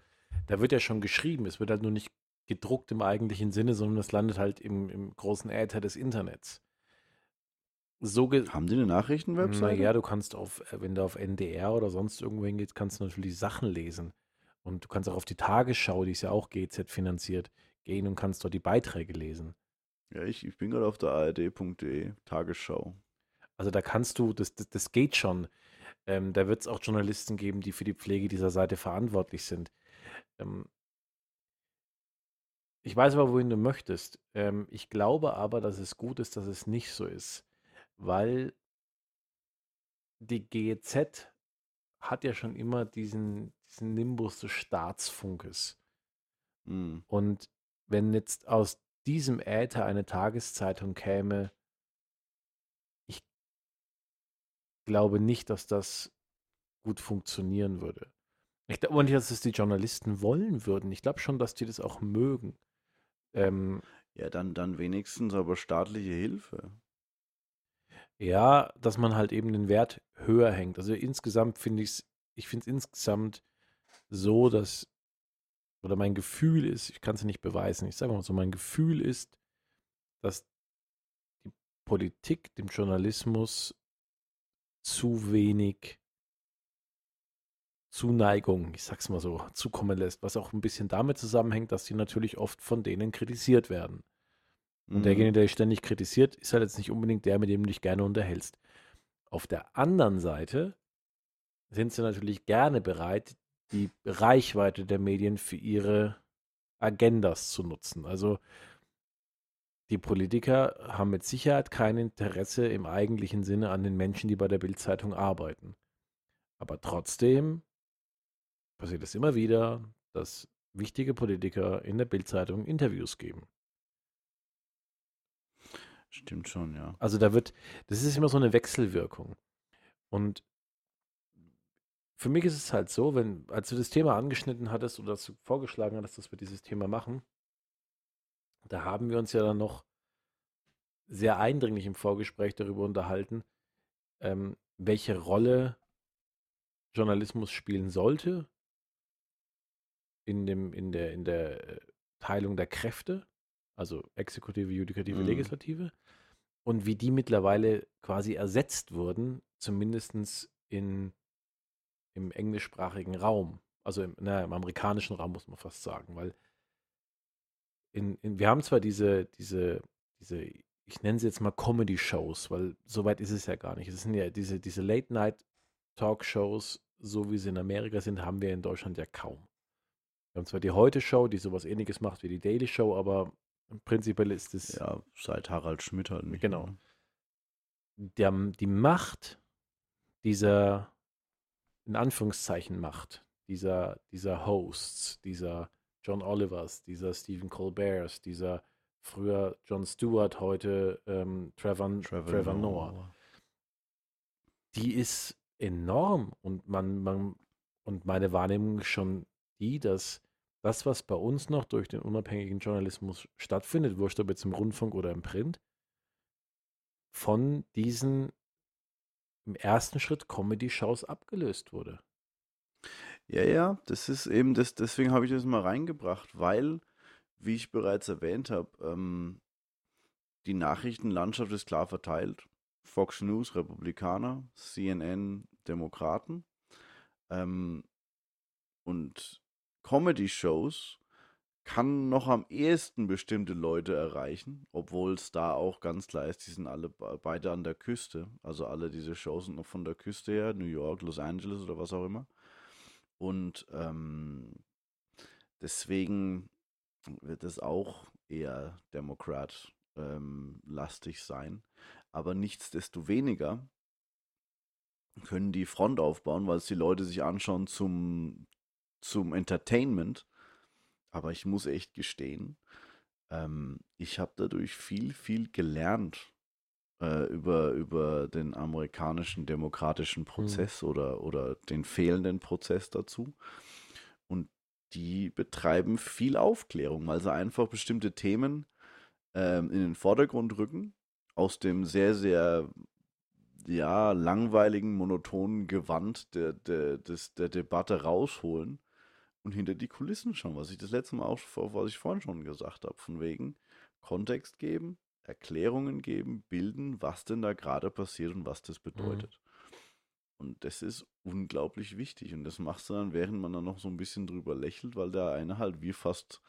da wird ja schon geschrieben, es wird halt nur nicht gedruckt im eigentlichen Sinne, sondern es landet halt im, im großen Äther des Internets. So, Haben die eine Nachrichtenwebseite? naja, du kannst auf, äh, wenn du auf NDR oder sonst irgendwo hingehst, kannst du natürlich Sachen lesen. Und du kannst auch auf die Tagesschau, die ist ja auch GZ finanziert, gehen und kannst dort die Beiträge lesen. Ja, ich, ich bin gerade auf der ard.de Tagesschau. Also da kannst du, das, das, das geht schon. Ähm, da wird es auch Journalisten geben, die für die Pflege dieser Seite verantwortlich sind. Ähm, ich weiß aber, wohin du möchtest. Ähm, ich glaube aber, dass es gut ist, dass es nicht so ist, weil die GEZ hat ja schon immer diesen, diesen Nimbus des Staatsfunkes. Hm. Und wenn jetzt aus diesem Äther eine Tageszeitung käme, ich glaube nicht, dass das gut funktionieren würde. Ich glaube nicht, dass es die Journalisten wollen würden. Ich glaube schon, dass die das auch mögen. Ähm, Ja, dann, dann wenigstens aber staatliche Hilfe. Ja, dass man halt eben den Wert höher hängt. Also insgesamt finde ich es, ich finde es insgesamt so, dass, oder mein Gefühl ist, ich kann es nicht beweisen, ich sage mal so, mein Gefühl ist, dass die Politik dem Journalismus zu wenig Zuneigung, ich sag's mal so, zukommen lässt, was auch ein bisschen damit zusammenhängt, dass sie natürlich oft von denen kritisiert werden. Und Mhm. derjenige, der dich ständig kritisiert, ist halt jetzt nicht unbedingt der, mit dem du dich gerne unterhältst. Auf der anderen Seite sind sie natürlich gerne bereit, die Reichweite der Medien für ihre Agendas zu nutzen. Also die Politiker haben mit Sicherheit kein Interesse im eigentlichen Sinne an den Menschen, die bei der Bildzeitung arbeiten. Aber trotzdem passiert es immer wieder, dass wichtige Politiker in der Bildzeitung Interviews geben. Stimmt schon, ja. Also da wird, das ist immer so eine Wechselwirkung. Und für mich ist es halt so, wenn, als du das Thema angeschnitten hattest oder dass du vorgeschlagen hattest, dass wir dieses Thema machen, da haben wir uns ja dann noch sehr eindringlich im Vorgespräch darüber unterhalten, ähm, welche Rolle Journalismus spielen sollte in dem, in der, in der äh, Teilung der Kräfte, also Exekutive, Judikative, Mhm. Legislative, und wie die mittlerweile quasi ersetzt wurden, zumindest in, im englischsprachigen Raum, also im, na, im amerikanischen Raum muss man fast sagen, weil in, in, wir haben zwar diese, diese, diese, ich nenne sie jetzt mal Comedy-Shows, weil so weit ist es ja gar nicht. Es sind ja diese, diese Late-Night-Talk-Shows, so wie sie in Amerika sind, haben wir in Deutschland ja kaum. Wir haben zwar die Heute-Show, die sowas ähnliches macht wie die Daily Show, aber prinzipiell ist es Ja, seit Harald Schmidt halt nicht. Genau. mehr. der, die Macht dieser, in Anführungszeichen Macht, dieser, dieser Hosts, dieser John Olivers, dieser Stephen Colberts, dieser früher John Stewart, heute ähm, Trevor, Trevor, Noah, die ist enorm und man, man und meine Wahrnehmung ist schon die, dass das, was bei uns noch durch den unabhängigen Journalismus stattfindet, wurscht ob jetzt im Rundfunk oder im Print, von diesen im ersten Schritt Comedy-Shows abgelöst wurde. Ja, ja, das ist eben das, deswegen habe ich das mal reingebracht, weil, wie ich bereits erwähnt habe, ähm, die Nachrichtenlandschaft ist klar verteilt. Fox News, Republikaner, CNN, Demokraten. Ähm, und Comedy-Shows kann noch am ehesten bestimmte Leute erreichen, obwohl es da auch ganz klar ist, die sind alle beide an der Küste. Also alle diese Shows sind noch von der Küste her, New York, Los Angeles oder was auch immer. Und ähm, deswegen wird es auch eher Demokrat ähm, lastig sein. Aber nichtsdestoweniger können die Front aufbauen, weil es die Leute sich anschauen zum, zum Entertainment. Aber ich muss echt gestehen, ähm, ich habe dadurch viel, viel gelernt äh, über, über den amerikanischen demokratischen hm. Prozess mhm. oder, oder den fehlenden Prozess dazu. Und die betreiben viel Aufklärung, weil sie einfach bestimmte Themen ähm, in den Vordergrund rücken, aus dem sehr, sehr ja, langweiligen, monotonen Gewand der, der, des, der Debatte rausholen und hinter die Kulissen schauen, was ich das letzte Mal auch, was ich vorhin schon gesagt habe, von wegen Kontext geben, Erklärungen geben, bilden, was denn da gerade passiert und was das mhm. bedeutet. Mhm. Und das ist unglaublich wichtig. Und das machst du dann, während man dann noch so ein bisschen drüber lächelt, weil der eine halt wie fast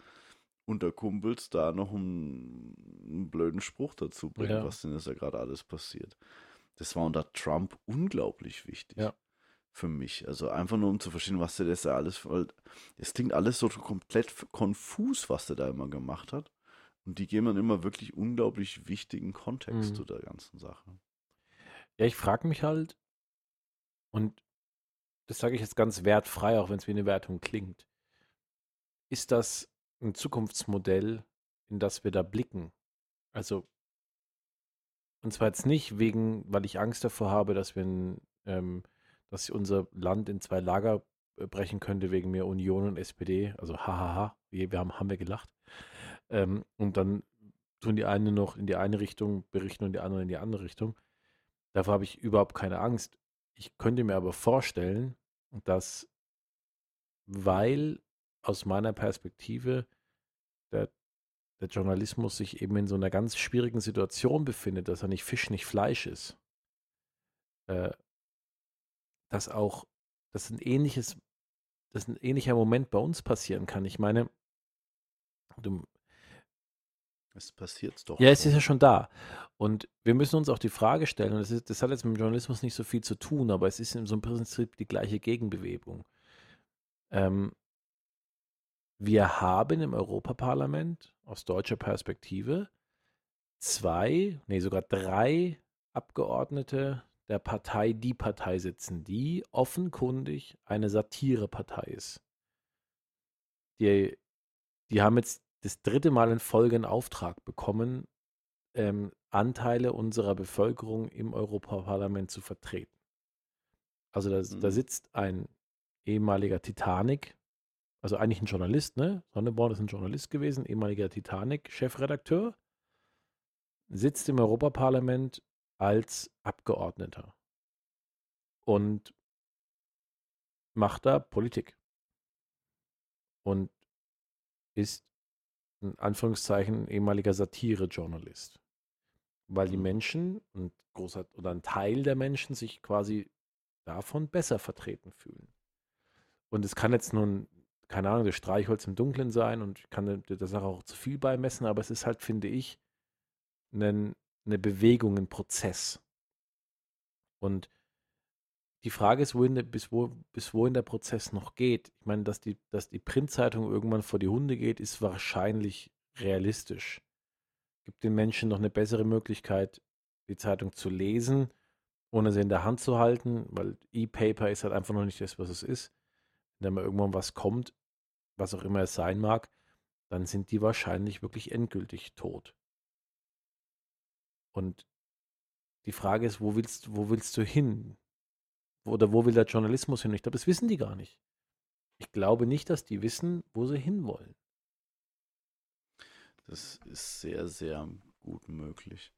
unter Kumpels da noch einen, einen blöden Spruch dazu bringt, ja. was denn ist da gerade alles passiert. Das war unter Trump unglaublich wichtig. Ja. Für mich. Also einfach nur um zu verstehen, was der das da alles, weil es klingt alles so komplett konfus, was der da immer gemacht hat. Und die geben dann immer wirklich unglaublich wichtigen Kontext mhm. zu der ganzen Sache. Ja, ich frage mich halt, und das sage ich jetzt ganz wertfrei, auch wenn es wie eine Wertung klingt. Ist das ein Zukunftsmodell, in das wir da blicken? Also, und zwar jetzt nicht wegen, weil ich Angst davor habe, dass wir ein, ähm, dass unser Land in zwei Lager äh, brechen könnte wegen mehr Union und SPD. Also hahaha, wir haben, haben wir gelacht. Ähm, und dann tun die eine noch in die eine Richtung berichten und die andere in die andere Richtung. Davor habe ich überhaupt keine Angst. Ich könnte mir aber vorstellen, dass, weil aus meiner Perspektive der, der Journalismus sich eben in so einer ganz schwierigen Situation befindet, dass er nicht Fisch, nicht Fleisch ist, äh, dass auch, dass ein ähnliches, dass ein ähnlicher Moment bei uns passieren kann. Ich meine, du, es passiert doch. Ja, es ist ja schon da. Und wir müssen uns auch die Frage stellen, und das, ist, das hat jetzt mit dem Journalismus nicht so viel zu tun, aber es ist in so einem Prinzip die gleiche Gegenbewegung. Ähm, wir haben im Europaparlament aus deutscher Perspektive zwei, nee, sogar drei Abgeordnete der Partei Die Partei sitzen, die offenkundig eine Satirepartei ist. Die, die haben jetzt das dritte Mal in Folge einen Auftrag bekommen, ähm, Anteile unserer Bevölkerung im Europaparlament zu vertreten. Also da, mhm. da sitzt ein ehemaliger Titanic, also eigentlich ein Journalist, ne? Sonneborn ist ein Journalist gewesen, ehemaliger Titanic-Chefredakteur, sitzt im Europaparlament als Abgeordneter und macht da Politik und ist in Anführungszeichen ehemaliger Satire-Journalist. Weil die mhm. Menschen und großer oder ein Teil der Menschen sich quasi davon besser vertreten fühlen. Und es kann jetzt nun, keine Ahnung, das Streichholz im Dunkeln sein und ich kann der Sache auch zu viel beimessen, aber es ist halt, finde ich, eine, eine Bewegung, ein Prozess. Und die Frage ist, wohin, bis, wo, bis wohin der Prozess noch geht. Ich meine, dass die, dass die Printzeitung irgendwann vor die Hunde geht, ist wahrscheinlich realistisch. Gibt den Menschen noch eine bessere Möglichkeit, die Zeitung zu lesen, ohne sie in der Hand zu halten, weil E-Paper ist halt einfach noch nicht das, was es ist. Wenn da mal irgendwann was kommt, was auch immer es sein mag, dann sind die wahrscheinlich wirklich endgültig tot. Und die Frage ist, wo willst, wo willst du hin? Oder wo will der Journalismus hin? Ich glaube, das wissen die gar nicht. Ich glaube nicht, dass die wissen, wo sie hinwollen. Das ist sehr, sehr gut möglich.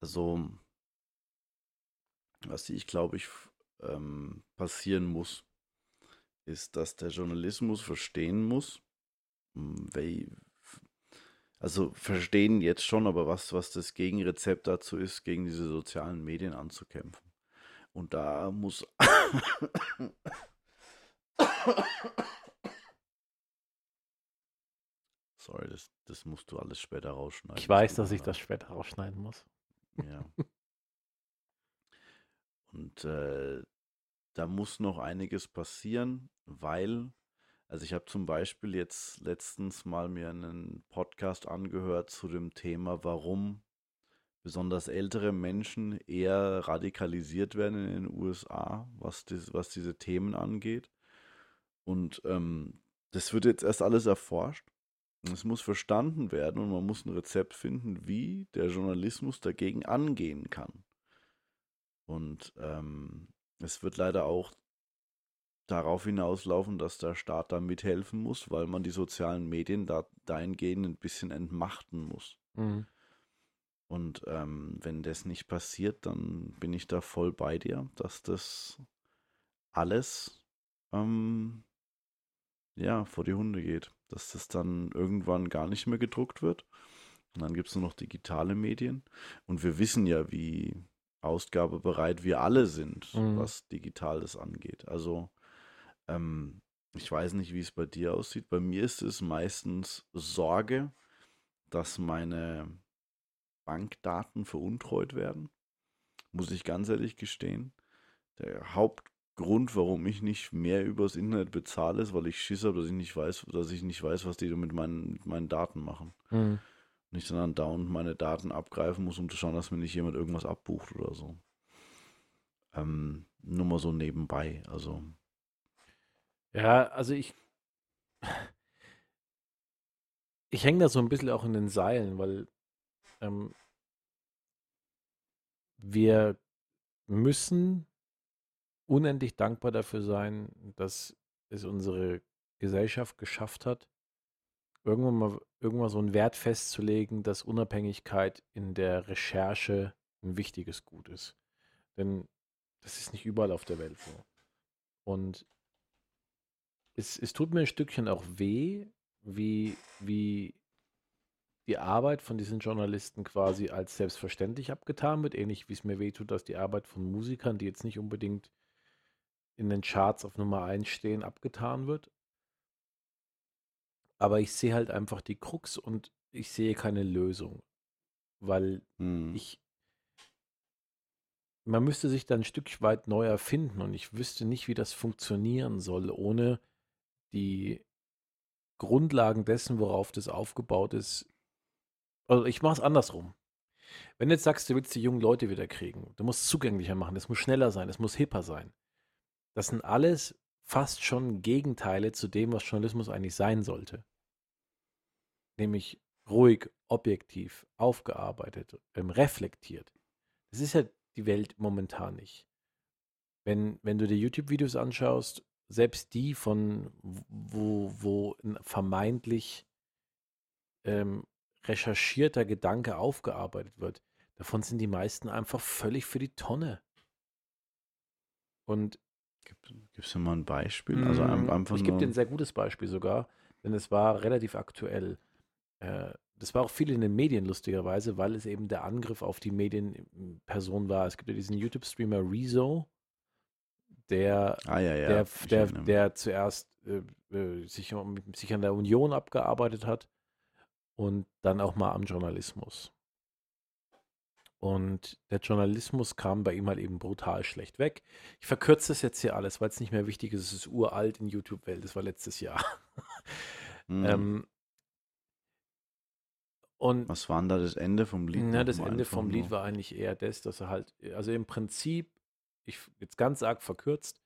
Also, was ich glaube ich ähm, passieren muss, ist, dass der Journalismus verstehen muss, hm, also verstehen jetzt schon, aber was, was das Gegenrezept dazu ist, gegen diese sozialen Medien anzukämpfen. Und da muss. Sorry, das, das musst du alles später rausschneiden. Ich weiß, dass ich das später rausschneiden muss. Ja. Und äh, da muss noch einiges passieren, weil also ich habe zum Beispiel jetzt letztens mal mir einen Podcast angehört zu dem Thema, warum besonders ältere Menschen eher radikalisiert werden in den USA, was, das, was diese Themen angeht. Und ähm, das wird jetzt erst alles erforscht. Es muss verstanden werden und man muss ein Rezept finden, wie der Journalismus dagegen angehen kann. Und ähm, es wird leider auch darauf hinauslaufen, dass der Staat da mithelfen muss, weil man die sozialen Medien da dahingehend ein bisschen entmachten muss. Mhm. Und ähm, wenn das nicht passiert, dann bin ich da voll bei dir, dass das alles ähm, ja vor die Hunde geht. Dass das dann irgendwann gar nicht mehr gedruckt wird. Und dann gibt es nur noch digitale Medien. Und wir wissen ja, wie ausgabebereit wir alle sind, mhm. was Digitales angeht. Also ähm, ich weiß nicht, wie es bei dir aussieht. Bei mir ist es meistens Sorge, dass meine Bankdaten veruntreut werden. Muss ich ganz ehrlich gestehen. Der Hauptgrund, warum ich nicht mehr übers Internet bezahle, ist, weil ich Schiss habe, dass ich nicht weiß, dass ich nicht weiß, was die mit meinen, mit meinen Daten machen. Mhm. Und ich dann dauernd meine Daten abgreifen muss, um zu schauen, dass mir nicht jemand irgendwas abbucht oder so. Ähm, nur mal so nebenbei. Also ja, also ich, ich hänge da so ein bisschen auch in den Seilen, weil ähm, wir müssen unendlich dankbar dafür sein, dass es unsere Gesellschaft geschafft hat, irgendwann mal irgendwann so einen Wert festzulegen, dass Unabhängigkeit in der Recherche ein wichtiges Gut ist. Denn das ist nicht überall auf der Welt so. Und es, es tut mir ein Stückchen auch weh, wie, wie die Arbeit von diesen Journalisten quasi als selbstverständlich abgetan wird, ähnlich wie es mir weh tut, dass die Arbeit von Musikern, die jetzt nicht unbedingt in den Charts auf Nummer 1 stehen, abgetan wird. Aber ich sehe halt einfach die Krux und ich sehe keine Lösung, weil hm. ich man müsste sich dann ein Stück weit neu erfinden und ich wüsste nicht, wie das funktionieren soll, ohne die Grundlagen dessen, worauf das aufgebaut ist. Also ich mache es andersrum. Wenn du jetzt sagst, du willst die jungen Leute wieder kriegen, du musst es zugänglicher machen, es muss schneller sein, es muss hipper sein. Das sind alles fast schon Gegenteile zu dem, was Journalismus eigentlich sein sollte. Nämlich ruhig, objektiv, aufgearbeitet, ähm, reflektiert. Das ist ja die Welt momentan nicht. Wenn, wenn du dir YouTube-Videos anschaust, selbst die von, wo, wo ein vermeintlich ähm, recherchierter Gedanke aufgearbeitet wird, davon sind die meisten einfach völlig für die Tonne. Und Gibst du mal ein Beispiel? Also mm, einfach ich gebe dir ein sehr gutes Beispiel sogar, denn es war relativ aktuell. Äh, das war auch viel in den Medien lustigerweise, weil es eben der Angriff auf die Medienperson war. Es gibt ja diesen YouTube-Streamer Rezo, der, ah, ja, ja. der, der, der, zuerst äh, äh, sich, sich an der Union abgearbeitet hat und dann auch mal am Journalismus. Und der Journalismus kam bei ihm halt eben brutal schlecht weg. Ich verkürze das jetzt hier alles, weil es nicht mehr wichtig ist. Es ist uralt in YouTube-Welt. Das war letztes Jahr. Mhm. ähm, und Was war denn da das Ende vom Lied? Na, das Ende vom Lied war eigentlich eher das, dass er halt, also im Prinzip ich jetzt ganz arg verkürzt,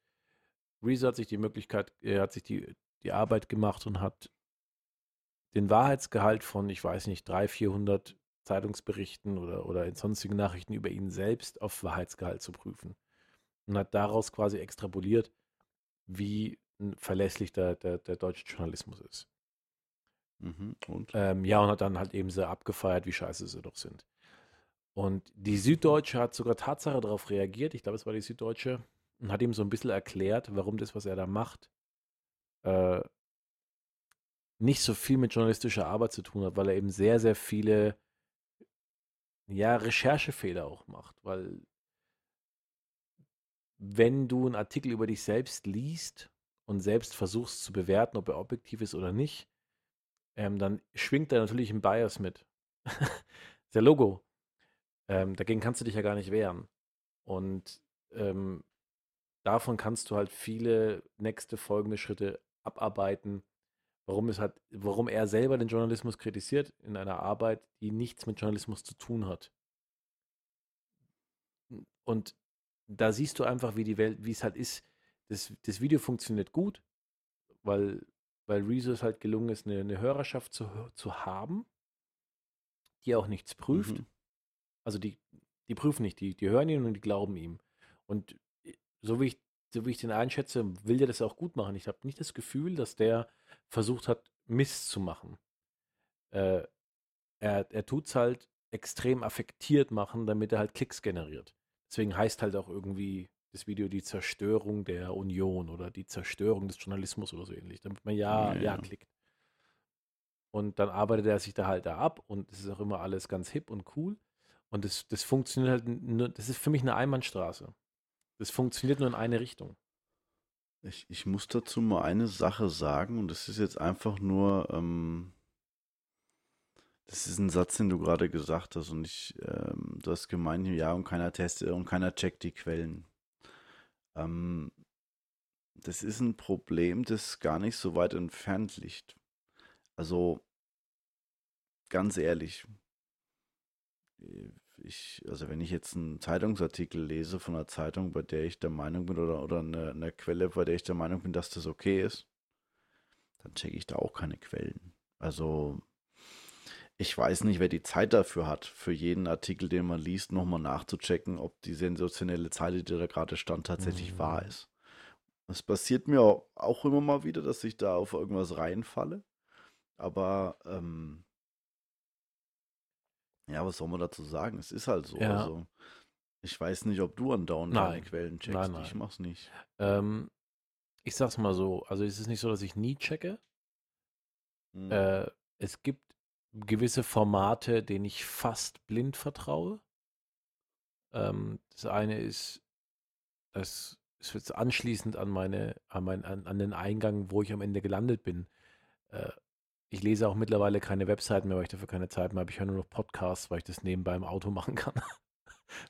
Reese hat sich die Möglichkeit, er hat sich die, die Arbeit gemacht und hat den Wahrheitsgehalt von, ich weiß nicht, 300, 400 Zeitungsberichten oder, oder in sonstigen Nachrichten über ihn selbst auf Wahrheitsgehalt zu prüfen. Und hat daraus quasi extrapoliert, wie verlässlich der, der, der deutsche Journalismus ist. Mhm, und? Ähm, ja, und hat dann halt eben sehr abgefeiert, wie scheiße sie doch sind. Und die Süddeutsche hat sogar Tatsache darauf reagiert, ich glaube, es war die Süddeutsche, und hat ihm so ein bisschen erklärt, warum das, was er da macht, äh, nicht so viel mit journalistischer Arbeit zu tun hat, weil er eben sehr, sehr viele ja, Recherchefehler auch macht, weil wenn du einen Artikel über dich selbst liest und selbst versuchst zu bewerten, ob er objektiv ist oder nicht, ähm, dann schwingt da natürlich ein Bias mit. der Logo. Ähm, dagegen kannst du dich ja gar nicht wehren. Und ähm, davon kannst du halt viele nächste folgende Schritte abarbeiten, warum es hat, warum er selber den Journalismus kritisiert in einer Arbeit, die nichts mit Journalismus zu tun hat. Und da siehst du einfach, wie die Welt, wie es halt ist. Das, das Video funktioniert gut, weil, weil Rezo es halt gelungen ist, eine, eine Hörerschaft zu, zu haben, die auch nichts prüft. Mhm. Also die, die prüfen nicht, die, die hören ihn und die glauben ihm. Und so wie ich, so wie ich den einschätze, will der das auch gut machen. Ich habe nicht das Gefühl, dass der versucht hat, Mist zu machen. Äh, er er tut es halt extrem affektiert machen, damit er halt Klicks generiert. Deswegen heißt halt auch irgendwie das Video die Zerstörung der Union oder die Zerstörung des Journalismus oder so ähnlich, damit man ja, ja, ja klickt. Und dann arbeitet er sich da halt da ab und es ist auch immer alles ganz hip und cool. Und das, das funktioniert halt nur, das ist für mich eine Einbahnstraße. Das funktioniert nur in eine Richtung. Ich, ich muss dazu mal eine Sache sagen und das ist jetzt einfach nur, ähm, das ist ein Satz, den du gerade gesagt hast und ich, ähm, du hast gemeint, ja, und keiner testet und keiner checkt die Quellen. Ähm, das ist ein Problem, das gar nicht so weit entfernt liegt. Also, ganz ehrlich, ich, also wenn ich jetzt einen Zeitungsartikel lese von einer Zeitung, bei der ich der Meinung bin, oder, oder eine, eine Quelle, bei der ich der Meinung bin, dass das okay ist, dann checke ich da auch keine Quellen. Also ich weiß nicht, wer die Zeit dafür hat, für jeden Artikel, den man liest, nochmal nachzuchecken, ob die sensationelle Zeile, die da gerade stand, tatsächlich mhm. wahr ist. Es passiert mir auch immer mal wieder, dass ich da auf irgendwas reinfalle. Aber ähm, ja, was soll man dazu sagen? Es ist halt so. Ja. Also, ich weiß nicht, ob du andauernd deine Quellen checkst. Nein, nein. Ich mach's nicht. Ähm, ich sag's mal so, also es ist nicht so, dass ich nie checke. Hm. Äh, es gibt gewisse Formate, denen ich fast blind vertraue. Ähm, das eine ist, das ist jetzt anschließend an meine, an, mein, an, an den Eingang, wo ich am Ende gelandet bin. Äh, ich lese auch mittlerweile keine Webseiten mehr, weil ich dafür keine Zeit mehr habe. Ich höre nur noch Podcasts, weil ich das nebenbei im Auto machen kann.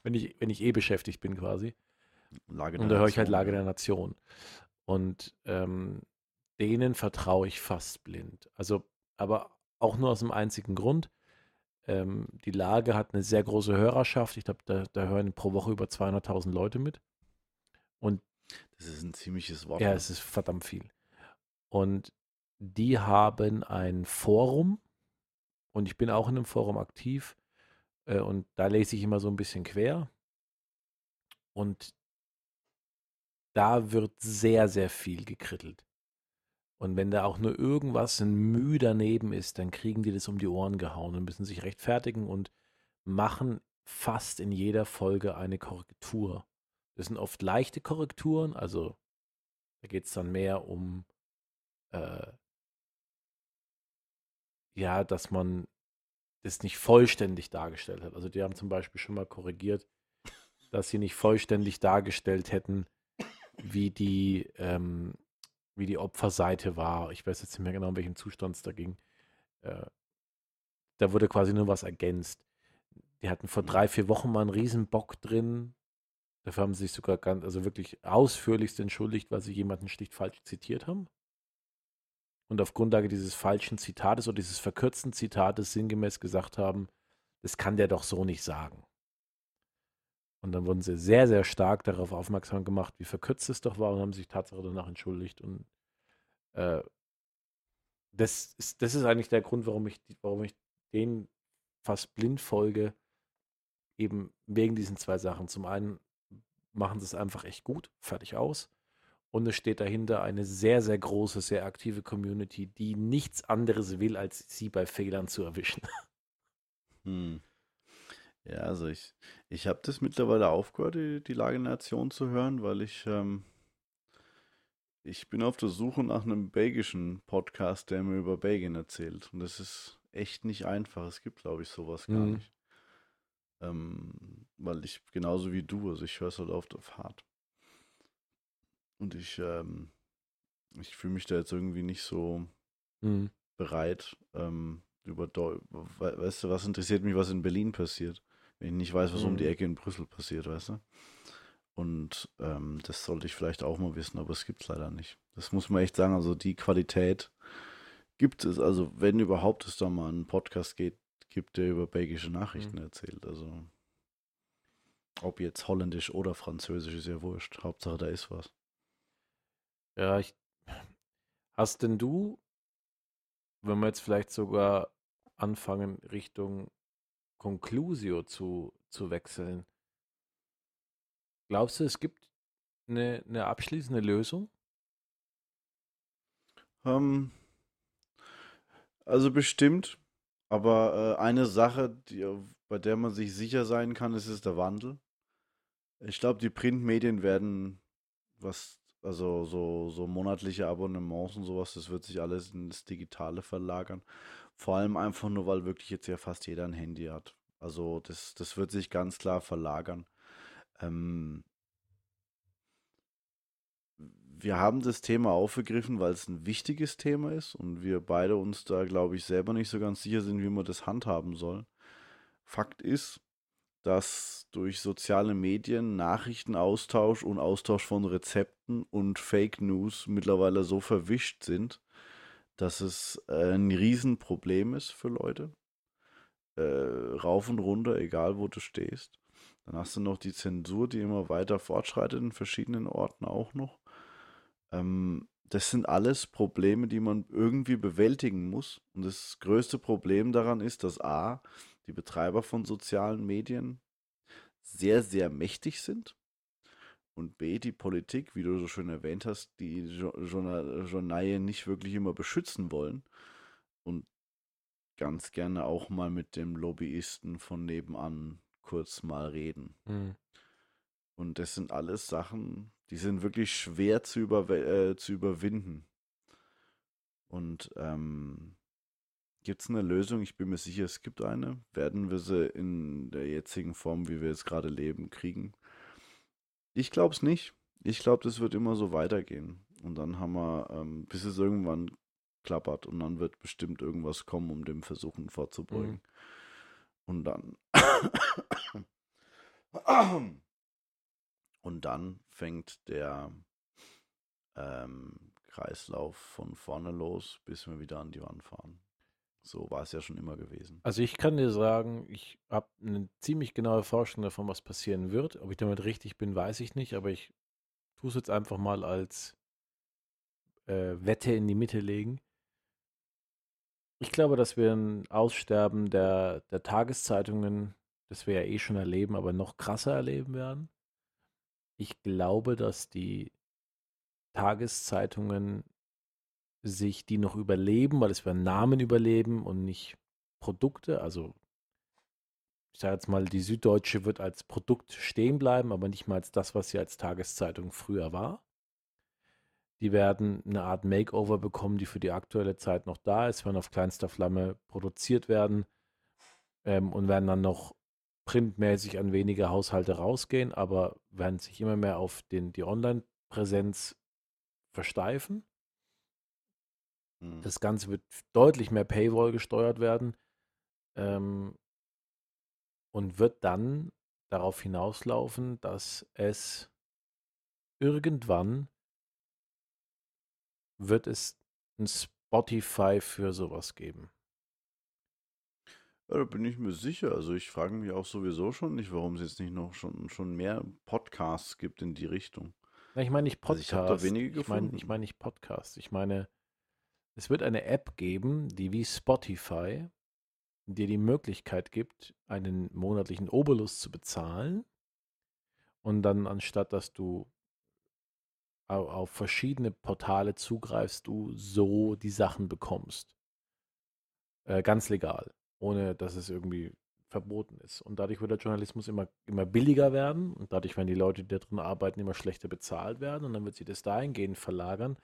wenn, ich, wenn ich eh beschäftigt bin quasi. Lage Und da höre ich halt Lage der Nation. Und ähm, denen vertraue ich fast blind. Also, aber auch nur aus dem einzigen Grund. Ähm, die Lage hat eine sehr große Hörerschaft. Ich glaube, da, da, hören pro Woche über 200.000 Leute mit. Und das ist ein ziemliches Wort. Ja, ne? es ist verdammt viel. Und die haben ein Forum und ich bin auch in einem Forum aktiv äh, und da lese ich immer so ein bisschen quer und da wird sehr, sehr viel gekrittelt. Und wenn da auch nur irgendwas ein Mühe daneben ist, dann kriegen die das um die Ohren gehauen und müssen sich rechtfertigen und machen fast in jeder Folge eine Korrektur. Das sind oft leichte Korrekturen, also da geht es dann mehr um äh, ja, dass man das nicht vollständig dargestellt hat. Also die haben zum Beispiel schon mal korrigiert, dass sie nicht vollständig dargestellt hätten, wie die, ähm, wie die Opferseite war. Ich weiß jetzt nicht mehr genau, in welchem Zustand es da ging. Äh, da wurde quasi nur was ergänzt. Die hatten vor drei, vier Wochen mal einen Riesenbock drin. Dafür haben sie sich sogar ganz, also wirklich ausführlichst entschuldigt, weil sie jemanden schlicht falsch zitiert haben und auf Grundlage dieses falschen Zitates oder dieses verkürzten Zitates sinngemäß gesagt haben, das kann der doch so nicht sagen. Und dann wurden sie sehr, sehr stark darauf aufmerksam gemacht, wie verkürzt es doch war und haben sich tatsächlich danach entschuldigt. Und äh, das, ist, das ist eigentlich der Grund, warum ich, warum ich den fast blind folge, eben wegen diesen zwei Sachen. Zum einen machen sie es einfach echt gut, fertig aus. Und es steht dahinter eine sehr, sehr große, sehr aktive Community, die nichts anderes will, als sie bei Fehlern zu erwischen. Hm. Ja, also ich, ich habe das mittlerweile aufgehört, die, die Lage der Nation zu hören, weil ich, ähm, ich bin auf der Suche nach einem belgischen Podcast, der mir über Belgien erzählt. Und das ist echt nicht einfach. Es gibt, glaube ich, sowas gar Mhm. nicht. Ähm, weil ich, genauso wie du, also ich höre es halt auf der Fahrt. Und ich, ähm, ich fühle mich da jetzt irgendwie nicht so Mhm. bereit, ähm, über Deu we weißt du, was interessiert mich, was in Berlin passiert, wenn ich nicht weiß, was um die Mhm. Ecke in Brüssel passiert, weißt du? Und ähm, das sollte ich vielleicht auch mal wissen, aber es gibt es leider nicht. Das muss man echt sagen, also die Qualität gibt es, also wenn überhaupt es da mal einen Podcast geht, gibt, der über belgische Nachrichten Mhm. erzählt, also ob jetzt holländisch oder französisch ist ja wurscht, Hauptsache da ist was. Ja, ich. Hast denn du, wenn wir jetzt vielleicht sogar anfangen, Richtung Conclusio zu, zu wechseln, glaubst du, es gibt eine, eine abschließende Lösung? Ähm, also bestimmt, aber äh, eine Sache, die, bei der man sich sicher sein kann, ist, ist der Wandel. Ich glaube, die Printmedien werden, was, also so, so monatliche Abonnements und sowas, das wird sich alles ins Digitale verlagern. Vor allem einfach nur, weil wirklich jetzt ja fast jeder ein Handy hat. Also das, das wird sich ganz klar verlagern. Ähm, wir haben das Thema aufgegriffen, weil es ein wichtiges Thema ist und wir beide uns da, glaube ich, selber nicht so ganz sicher sind, wie man das handhaben soll. Fakt ist, dass durch soziale Medien Nachrichtenaustausch und Austausch von Rezepten und Fake News mittlerweile so verwischt sind, dass es äh, ein Riesenproblem ist für Leute. Äh, rauf und runter, egal wo du stehst. Dann hast du noch die Zensur, die immer weiter fortschreitet in verschiedenen Orten auch noch. Ähm, das sind alles Probleme, die man irgendwie bewältigen muss. Und das größte Problem daran ist, dass A, die Betreiber von sozialen Medien sehr, sehr mächtig sind. Und B, die Politik, wie du so schön erwähnt hast, die Jo- Journa- Journalie nicht wirklich immer beschützen wollen. Und ganz gerne auch mal mit dem Lobbyisten von nebenan kurz mal reden. Mhm. Und das sind alles Sachen, die sind wirklich schwer zu, überw äh, zu überwinden. Und ähm, gibt es eine Lösung? Ich bin mir sicher, es gibt eine. Werden wir sie in der jetzigen Form, wie wir jetzt gerade leben, kriegen? Ich glaube es nicht. Ich glaube, das wird immer so weitergehen. Und dann haben wir, ähm, bis es irgendwann klappert und dann wird bestimmt irgendwas kommen, um dem Versuchen vorzubeugen. Und dann. Und dann fängt der ähm, Kreislauf von vorne los, bis wir wieder an die Wand fahren. So war es ja schon immer gewesen. Also ich kann dir sagen, ich habe eine ziemlich genaue Vorstellung davon, was passieren wird. Ob ich damit richtig bin, weiß ich nicht, aber ich tue es jetzt einfach mal als äh, Wette in die Mitte legen. Ich glaube, dass wir ein Aussterben der, der Tageszeitungen, das wir ja eh schon erleben, aber noch krasser erleben werden. Ich glaube, dass die Tageszeitungen sich, die noch überleben, weil es werden Namen überleben und nicht Produkte. Also ich sage jetzt mal, die Süddeutsche wird als Produkt stehen bleiben, aber nicht mal als das, was sie als Tageszeitung früher war. Die werden eine Art Makeover bekommen, die für die aktuelle Zeit noch da ist, werden auf kleinster Flamme produziert werden ähm, und werden dann noch printmäßig an wenige Haushalte rausgehen, aber werden sich immer mehr auf den, die Online-Präsenz versteifen. Hm. Das Ganze wird deutlich mehr Paywall gesteuert werden ähm, und wird dann darauf hinauslaufen, dass es irgendwann wird es ein Spotify für sowas geben. Ja, da bin ich mir sicher. Also ich frage mich auch sowieso schon nicht, warum es jetzt nicht noch schon, schon mehr Podcasts gibt in die Richtung. Na, ich meine nicht Also Podcast. ich habe da wenige ich meine, gefunden. ich meine nicht Podcast. Ich meine, es wird eine App geben, die wie Spotify dir die Möglichkeit gibt, einen monatlichen Obolus zu bezahlen und dann anstatt dass du au- auf verschiedene Portale zugreifst, du so die Sachen bekommst. Äh, ganz legal, ohne dass es irgendwie verboten ist. Und dadurch wird der Journalismus immer, immer billiger werden und dadurch werden die Leute, die da drin arbeiten, immer schlechter bezahlt werden und dann wird sich das dahingehend verlagern,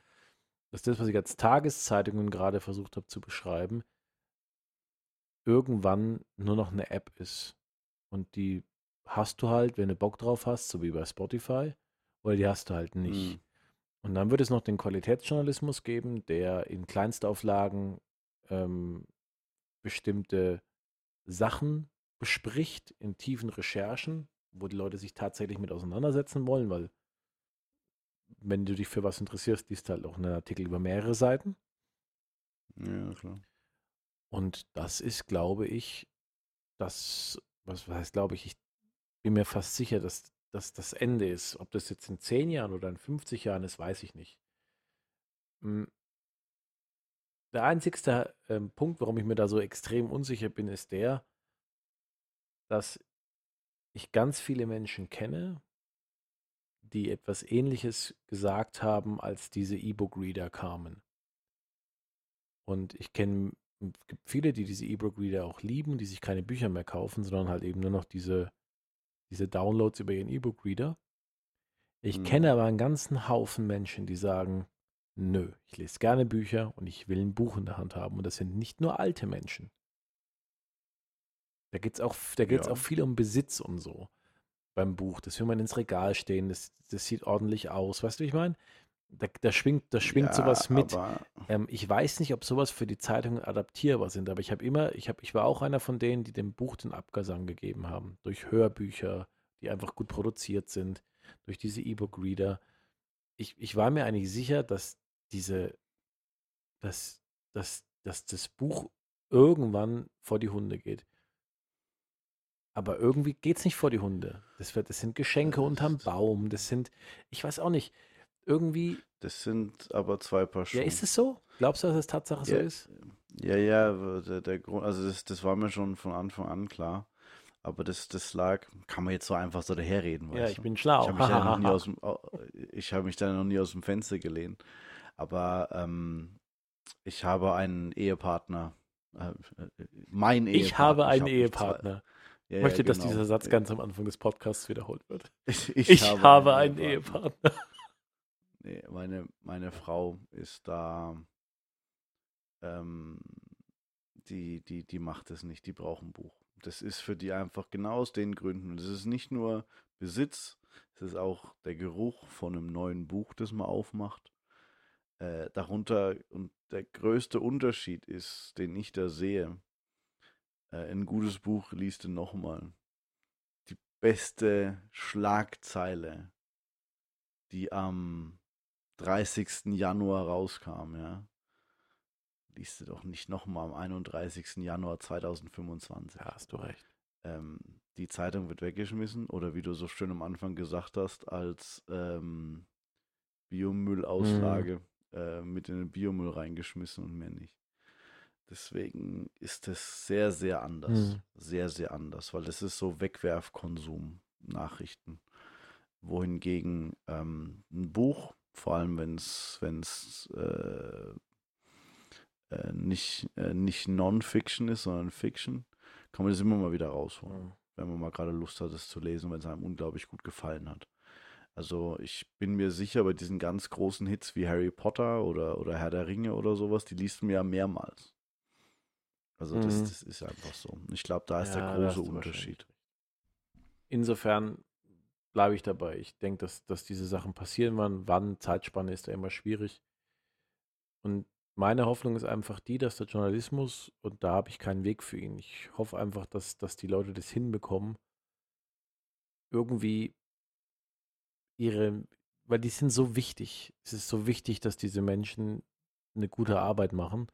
dass das, was ich als Tageszeitungen gerade versucht habe zu beschreiben, irgendwann nur noch eine App ist. Und die hast du halt, wenn du Bock drauf hast, so wie bei Spotify, oder die hast du halt nicht. Mhm. Und dann wird es noch den Qualitätsjournalismus geben, der in Kleinstauflagen ähm, bestimmte Sachen bespricht, in tiefen Recherchen, wo die Leute sich tatsächlich mit auseinandersetzen wollen, weil wenn du dich für was interessierst, liest halt auch einen Artikel über mehrere Seiten. Ja, klar. Und das ist, glaube ich, das, was heißt, glaube ich, ich bin mir fast sicher, dass das das Ende ist. Ob das jetzt in 10 Jahren oder in 50 Jahren ist, weiß ich nicht. Hm. Der einzigste ähm, Punkt, warum ich mir da so extrem unsicher bin, ist der, dass ich ganz viele Menschen kenne, die etwas Ähnliches gesagt haben, als diese E-Book-Reader kamen. Und ich kenne, es gibt viele, die diese E-Book-Reader auch lieben, die sich keine Bücher mehr kaufen, sondern halt eben nur noch diese diese Downloads über ihren E-Book-Reader. Ich mhm. kenne aber einen ganzen Haufen Menschen, die sagen, nö, ich lese gerne Bücher und ich will ein Buch in der Hand haben. Und das sind nicht nur alte Menschen. Da geht es auch, da geht's ja. auch viel um Besitz und so beim Buch. Das will man ins Regal stehen, das, das sieht ordentlich aus. Weißt du, wie ich meine? Da, da, schwingt, da schwingt ja, sowas mit. Ähm, ich weiß nicht, ob sowas für die Zeitungen adaptierbar sind, aber ich habe immer, ich, hab, ich war auch einer von denen, die dem Buch den Abgesang gegeben haben. Durch Hörbücher, die einfach gut produziert sind, durch diese E-Book-Reader. Ich, ich war mir eigentlich sicher, dass diese, dass, dass, dass das Buch irgendwann vor die Hunde geht. Aber irgendwie geht es nicht vor die Hunde. Das, wird, das sind Geschenke unterm Baum. Das sind, ich weiß auch nicht, irgendwie. Das sind aber zwei Paar Schuhe. Ja, ist es so? Glaubst du, dass es Tatsache ja, so ist? Ja, ja, der, der Grund, also das, das war mir schon von Anfang an klar. Aber das, das lag, kann man jetzt so einfach so daherreden. Ja, ich du? bin schlau. Ich habe mich, ja noch nie aus dem, ich hab mich da noch nie aus dem Fenster gelehnt. Aber ähm, ich habe einen Ehepartner. Äh, mein Ehepartner. Ich habe einen ich hab Ehepartner. Ja, ich möchte, ja, genau. dass dieser Satz ganz am Anfang des Podcasts wiederholt wird. Ich, ich, ich habe, habe, einen, einen Ehepartner. Ehepartner. Nee, meine, meine Frau ist da, ähm, die, die, die macht es nicht, die braucht ein Buch. Das ist für die einfach genau aus den Gründen. Und es ist nicht nur Besitz, es ist auch der Geruch von einem neuen Buch, das man aufmacht. Äh, darunter und der größte Unterschied ist, den ich da sehe, äh, ein gutes Buch liest du nochmal. Die beste Schlagzeile, die am 30. Januar rauskam, ja. Liest du doch nicht nochmal am 31. Januar 2025. Ja, hast du recht. Ähm, die Zeitung wird weggeschmissen oder wie du so schön am Anfang gesagt hast, als ähm, Biomüllauslage mhm. äh, mit in den Biomüll reingeschmissen und mehr nicht. Deswegen ist es sehr, sehr anders. Mhm. Sehr, sehr anders, weil das ist so Wegwerfkonsum, Nachrichten. Wohingegen ähm, ein Buch vor allem wenn es äh, äh, nicht, äh, nicht Non-Fiction ist, sondern Fiction, kann man das immer mal wieder rausholen. Mhm. Wenn man mal gerade Lust hat, es zu lesen, wenn es einem unglaublich gut gefallen hat. Also ich bin mir sicher, bei diesen ganz großen Hits wie Harry Potter oder, oder Herr der Ringe oder sowas, die liest man ja mehrmals. Also mhm. das, das, ist einfach so. Ich glaube, da ist ja, der große Unterschied. Insofern bleibe ich dabei. Ich denke, dass, dass diese Sachen passieren werden. Wann, Zeitspanne ist da immer schwierig. Und meine Hoffnung ist einfach die, dass der Journalismus, und da habe ich keinen Weg für ihn, ich hoffe einfach, dass, dass die Leute das hinbekommen, irgendwie ihre, weil die sind so wichtig. Es ist so wichtig, dass diese Menschen eine gute Arbeit machen.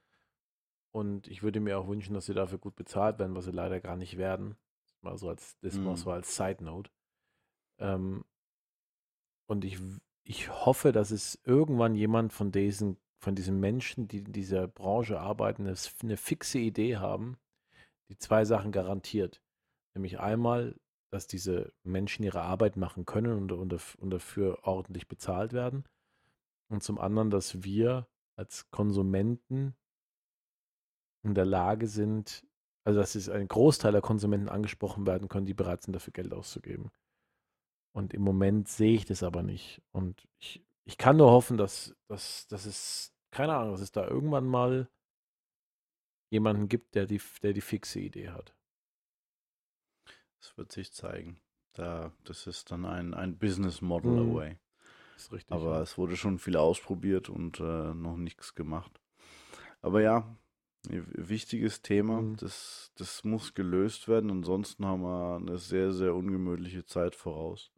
Und ich würde mir auch wünschen, dass sie dafür gut bezahlt werden, was sie leider gar nicht werden. Mal so als, das mal mhm. so als Side Note. Ähm, und ich, ich hoffe, dass es irgendwann jemand von diesen, von diesen Menschen, die in dieser Branche arbeiten, eine, eine fixe Idee haben, die zwei Sachen garantiert. Nämlich einmal, dass diese Menschen ihre Arbeit machen können und, und, und dafür ordentlich bezahlt werden. Und zum anderen, dass wir als Konsumenten in der Lage sind, also dass es ein Großteil der Konsumenten angesprochen werden können, die bereit sind, dafür Geld auszugeben. Und im Moment sehe ich das aber nicht. Und ich, ich kann nur hoffen, dass, dass, dass es, keine Ahnung, dass es da irgendwann mal jemanden gibt, der die, der die fixe Idee hat. Das wird sich zeigen. Da, das ist dann ein, ein Business Model mhm. away. Richtig, Aber ja. es wurde schon viel ausprobiert und äh, noch nichts gemacht. Aber ja, wichtiges Thema. Mhm. Das, das muss gelöst werden. Ansonsten haben wir eine sehr, sehr ungemütliche Zeit voraus.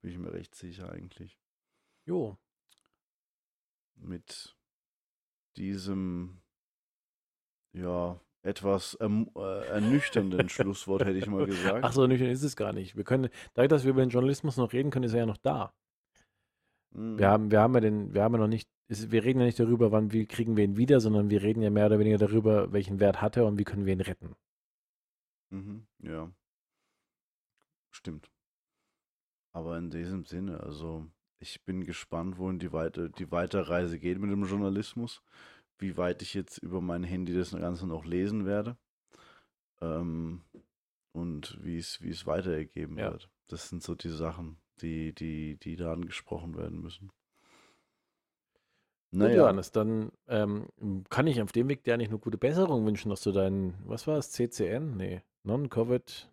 Bin ich mir recht sicher eigentlich. Jo. Mit diesem, ja, etwas erm äh, ernüchternden Schlusswort, hätte ich mal gesagt. Ach so, ernüchternd ist es gar nicht. Wir können, dadurch, dass wir über den Journalismus noch reden können, ist er ja noch da. Mhm. Wir, haben, wir haben ja den, wir haben ja noch nicht, ist, wir reden ja nicht darüber, wann wie kriegen wir ihn wieder, sondern wir reden ja mehr oder weniger darüber, welchen Wert hat er und wie können wir ihn retten. Mhm, ja. Stimmt. Aber in diesem Sinne, also ich bin gespannt, wohin die, weite, die Weiterreise geht mit dem Journalismus wie weit ich jetzt über mein Handy das Ganze noch lesen werde. Ähm, und wie es, wie es weiter ergeben ja. wird. Das sind so die Sachen, die, die, die da angesprochen werden müssen. Naja. Gut, Johannes, dann ähm, kann ich auf dem Weg dir eigentlich eine gute Besserung wünschen, dass du deinen, was war es, CCN? Nee, Non-Covid?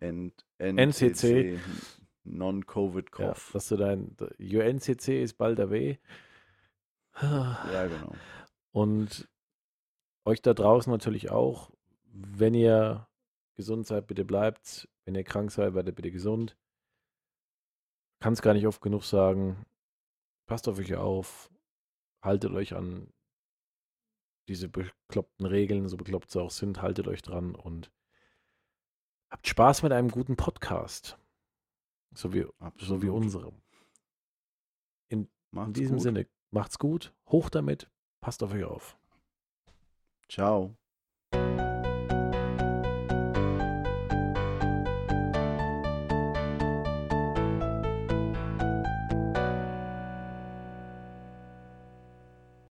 NCC. Non-Covid-Cough. Ja, dass du dein, UNCC ist bald erwäh. ja, genau. Und euch da draußen natürlich auch, wenn ihr gesund seid, bitte bleibt. Wenn ihr krank seid, werdet bitte gesund. Kann es gar nicht oft genug sagen. Passt auf euch auf. Haltet euch an diese bekloppten Regeln, so bekloppt sie auch sind. Haltet euch dran und habt Spaß mit einem guten Podcast. So wie, so wie unserem. In, in diesem gut. Sinne, macht's gut. Hoch damit. Passt auf euch auf. Ciao.